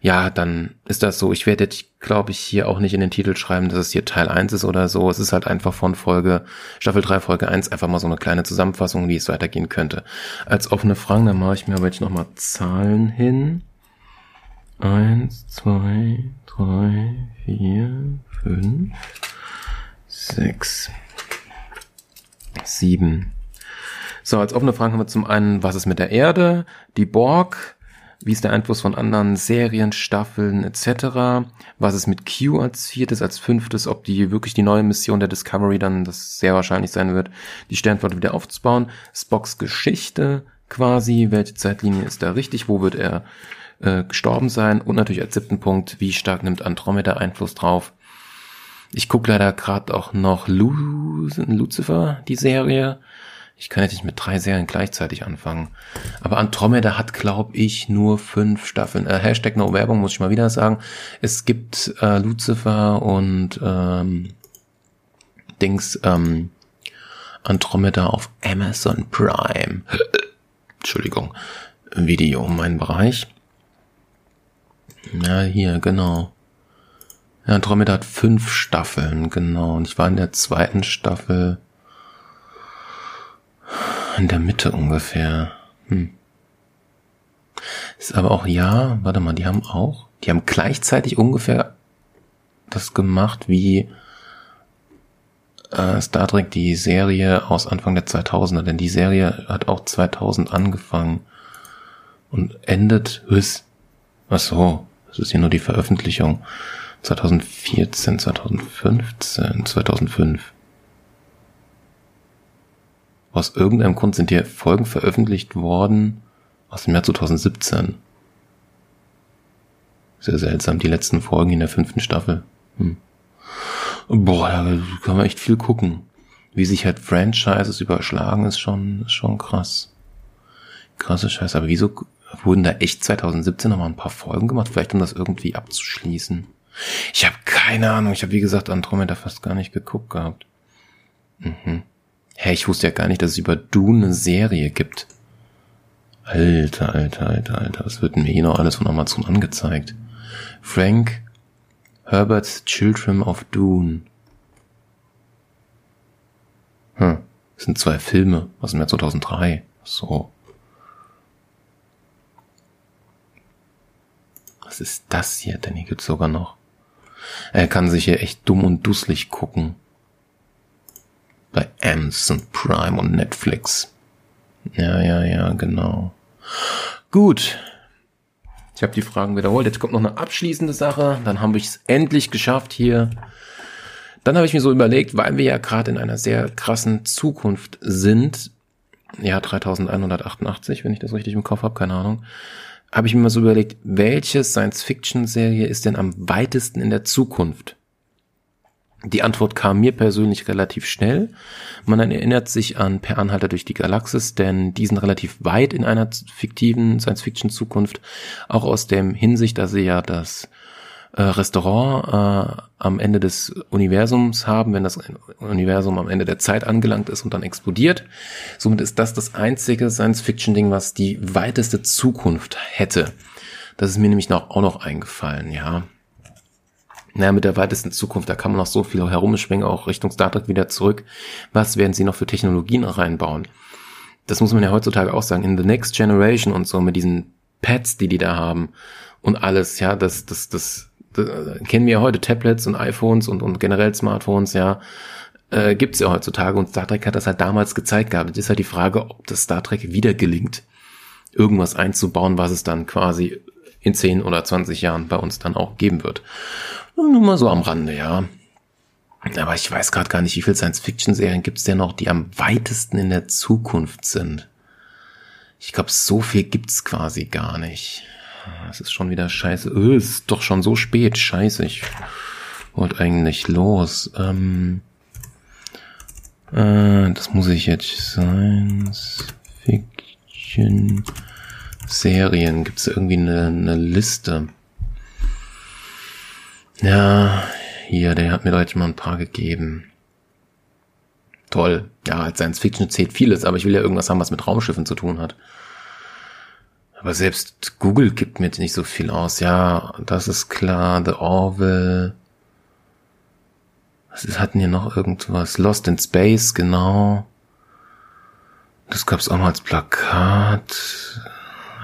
ja, dann ist das so. Ich werde jetzt, glaube ich, hier auch nicht in den Titel schreiben, dass es hier Teil 1 ist oder so. Es ist halt einfach von Folge, Staffel 3, Folge 1, einfach mal so eine kleine Zusammenfassung, wie es weitergehen könnte. Als offene Fragen, dann mache ich mir aber jetzt nochmal Zahlen hin. Eins, zwei, drei, vier, fünf, sechs, sieben. So, als offene Fragen haben wir zum einen, was ist mit der Erde, die Borg, wie ist der Einfluss von anderen Serien, Staffeln etc. Was ist mit Q als viertes, als fünftes, ob die wirklich die neue Mission der Discovery dann, das sehr wahrscheinlich sein wird, die Sternflotte wieder aufzubauen. Spocks Geschichte quasi, welche Zeitlinie ist da richtig, wo wird er äh, gestorben sein und natürlich als siebten Punkt, wie stark nimmt Andromeda Einfluss drauf. Ich gucke leider gerade auch noch Lu Lucifer, die Serie. Ich kann jetzt nicht mit drei Serien gleichzeitig anfangen. Aber Andromeda hat, glaube ich, nur fünf Staffeln. Äh, Hashtag No Werbung muss ich mal wieder sagen. Es gibt äh, Lucifer und ähm, Dings ähm, Andromeda auf Amazon Prime. Entschuldigung. Video, mein Bereich. Ja, hier, genau. Ja, Andromeda hat fünf Staffeln, genau. Und ich war in der zweiten Staffel in der Mitte ungefähr. Hm. Ist aber auch, ja, warte mal, die haben auch, die haben gleichzeitig ungefähr das gemacht wie äh, Star Trek, die Serie aus Anfang der 2000er, denn die Serie hat auch 2000 angefangen und endet, was so, das ist hier nur die Veröffentlichung, 2014, 2015, 2005. Aus irgendeinem Grund sind die Folgen veröffentlicht worden aus dem Jahr 2017. Sehr seltsam, die letzten Folgen in der fünften Staffel. Hm. Boah, da kann man echt viel gucken. Wie sich halt Franchises überschlagen, ist schon, ist schon krass. Krasse Scheiße. Aber wieso wurden da echt 2017 nochmal ein paar Folgen gemacht? Vielleicht um das irgendwie abzuschließen. Ich habe keine Ahnung. Ich habe wie gesagt Andromeda fast gar nicht geguckt gehabt. Mhm. Hey, ich wusste ja gar nicht, dass es über Dune eine Serie gibt. Alter, alter, alter, alter. Was wird denn mir hier noch alles von Amazon angezeigt? Frank Herbert's Children of Dune. Hm. Das sind zwei Filme aus dem Jahr 2003. So. Was ist das hier? Denn hier gibt's sogar noch. Er kann sich hier echt dumm und dusselig gucken bei Amazon Prime und Netflix. Ja, ja, ja, genau. Gut. Ich habe die Fragen wiederholt. Jetzt kommt noch eine abschließende Sache. Dann haben wir es endlich geschafft hier. Dann habe ich mir so überlegt, weil wir ja gerade in einer sehr krassen Zukunft sind, ja 3188, wenn ich das richtig im Kopf habe, keine Ahnung, habe ich mir mal so überlegt, welche Science-Fiction-Serie ist denn am weitesten in der Zukunft? Die Antwort kam mir persönlich relativ schnell. Man erinnert sich an Per Anhalter durch die Galaxis, denn die sind relativ weit in einer fiktiven Science-Fiction-Zukunft, auch aus dem Hinsicht, dass sie ja das äh, Restaurant äh, am Ende des Universums haben, wenn das Universum am Ende der Zeit angelangt ist und dann explodiert. Somit ist das das einzige Science-Fiction-Ding, was die weiteste Zukunft hätte. Das ist mir nämlich noch, auch noch eingefallen, ja naja, mit der weitesten Zukunft, da kann man noch so viel herumschwingen, auch Richtung Star Trek wieder zurück. Was werden sie noch für Technologien reinbauen? Das muss man ja heutzutage auch sagen, in The Next Generation und so, mit diesen Pads, die die da haben und alles, ja, das, das, das, das kennen wir ja heute, Tablets und iPhones und, und generell Smartphones, ja, äh, gibt's ja heutzutage und Star Trek hat das halt damals gezeigt gehabt. Jetzt ist halt die Frage, ob das Star Trek wieder gelingt, irgendwas einzubauen, was es dann quasi in 10 oder 20 Jahren bei uns dann auch geben wird. Nur mal so am Rande, ja. Aber ich weiß gerade gar nicht, wie viele Science-Fiction-Serien gibt es denn noch, die am weitesten in der Zukunft sind. Ich glaube, so viel gibt's quasi gar nicht. Es ist schon wieder scheiße. Öh, es ist doch schon so spät. Scheiße, ich wollte eigentlich los. Ähm, äh, das muss ich jetzt Science-Fiction Serien. Gibt's irgendwie eine, eine Liste? Ja, hier, der hat mir heute mal ein paar gegeben. Toll. Ja, als Science Fiction zählt vieles, aber ich will ja irgendwas haben, was mit Raumschiffen zu tun hat. Aber selbst Google gibt mir jetzt nicht so viel aus. Ja, das ist klar. The Orville. Was ist, hatten hier noch irgendwas? Lost in Space, genau. Das gab's auch mal als Plakat.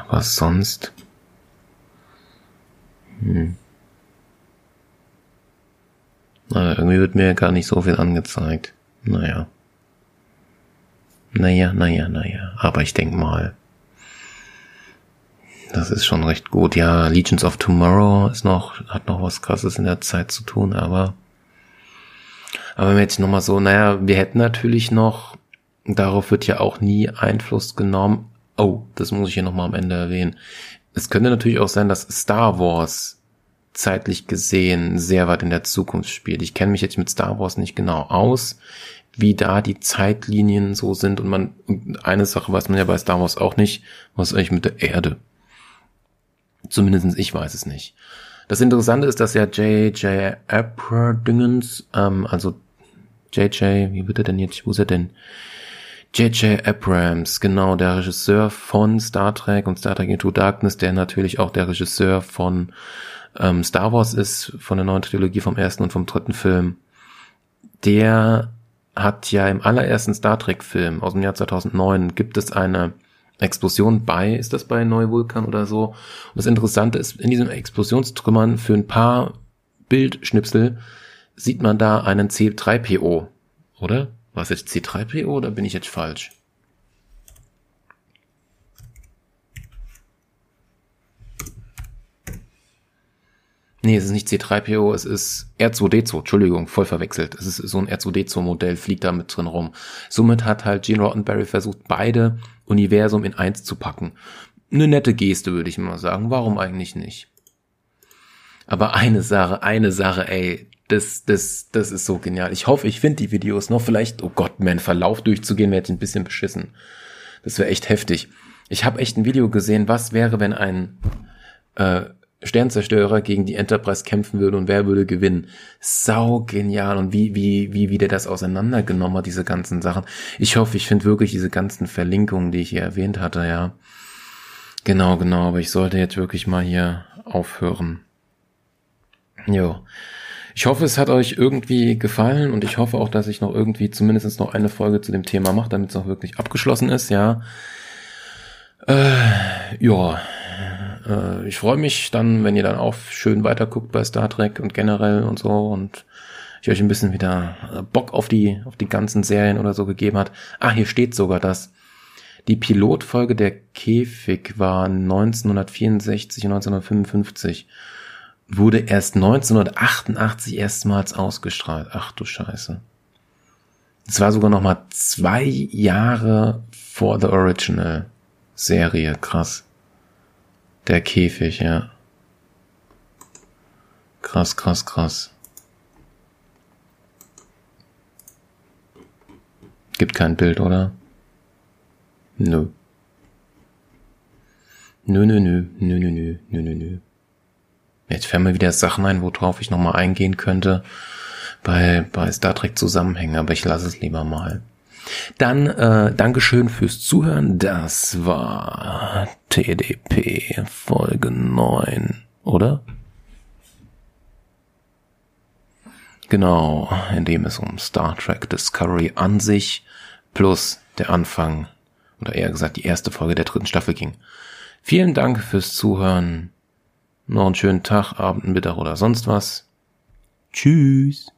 Was sonst? Hm. Naja, irgendwie wird mir gar nicht so viel angezeigt. Naja. Naja, naja, naja. Aber ich denk mal. Das ist schon recht gut. Ja, Legions of Tomorrow ist noch, hat noch was krasses in der Zeit zu tun, aber, aber wenn wir jetzt nochmal so, naja, wir hätten natürlich noch, darauf wird ja auch nie Einfluss genommen. Oh, das muss ich hier nochmal am Ende erwähnen. Es könnte natürlich auch sein, dass Star Wars zeitlich gesehen sehr weit in der Zukunft spielt. Ich kenne mich jetzt mit Star Wars nicht genau aus, wie da die Zeitlinien so sind und man, eine Sache weiß man ja bei Star Wars auch nicht, was eigentlich mit der Erde? Zumindest ich weiß es nicht. Das Interessante ist, dass ja J.J. Abrams, ähm, also J.J., wie wird er denn jetzt, wo ist er denn? J.J. Abrams, genau, der Regisseur von Star Trek und Star Trek Into Darkness, der natürlich auch der Regisseur von ähm, Star Wars ist, von der neuen Trilogie vom ersten und vom dritten Film. Der hat ja im allerersten Star Trek Film aus dem Jahr 2009 gibt es eine Explosion bei, ist das bei Neuvulkan oder so? Und das Interessante ist, in diesen Explosionstrümmern für ein paar Bildschnipsel sieht man da einen C3PO, oder? War es jetzt C3PO oder bin ich jetzt falsch? Nee, es ist nicht C3PO, es ist R2D2, Entschuldigung, voll verwechselt. Es ist so ein R2D2-Modell, fliegt da mit drin rum. Somit hat halt Gene Roddenberry versucht, beide Universum in eins zu packen. Eine nette Geste, würde ich mal sagen. Warum eigentlich nicht? Aber eine Sache, eine Sache, ey, das, das, das ist so genial. Ich hoffe, ich finde die Videos noch. Vielleicht, oh Gott, mein Verlauf durchzugehen, wäre ein bisschen beschissen. Das wäre echt heftig. Ich habe echt ein Video gesehen, was wäre, wenn ein äh, Sternzerstörer gegen die Enterprise kämpfen würde und wer würde gewinnen. Sau genial und wie, wie, wie, wie der das auseinandergenommen hat, diese ganzen Sachen. Ich hoffe, ich finde wirklich diese ganzen Verlinkungen, die ich hier erwähnt hatte, ja. Genau, genau, aber ich sollte jetzt wirklich mal hier aufhören. Jo. Ich hoffe, es hat euch irgendwie gefallen und ich hoffe auch, dass ich noch irgendwie zumindest noch eine Folge zu dem Thema mache, damit es auch wirklich abgeschlossen ist, ja. Äh, ja, äh, ich freue mich dann, wenn ihr dann auch schön weiterguckt bei Star Trek und generell und so und ich euch ein bisschen wieder äh, Bock auf die, auf die ganzen Serien oder so gegeben hat. Ah, hier steht sogar das. Die Pilotfolge der Käfig war 1964 und 1955. Wurde erst 1988 erstmals ausgestrahlt. Ach du Scheiße. Es war sogar noch mal zwei Jahre vor The Original Serie. Krass. Der Käfig, ja. Krass, krass, krass. Gibt kein Bild, oder? Nö. Nö, nö, nö, nö, nö, nö, nö, nö, nö. Jetzt fällt mir wieder Sachen ein, worauf ich nochmal eingehen könnte bei, bei Star Trek Zusammenhängen, aber ich lasse es lieber mal. Dann äh, Dankeschön fürs Zuhören. Das war TDP Folge 9, oder? Genau, in dem es um Star Trek Discovery an sich plus der Anfang oder eher gesagt die erste Folge der dritten Staffel ging. Vielen Dank fürs Zuhören. Noch einen schönen Tag, Abend, Mittag oder sonst was. Tschüss.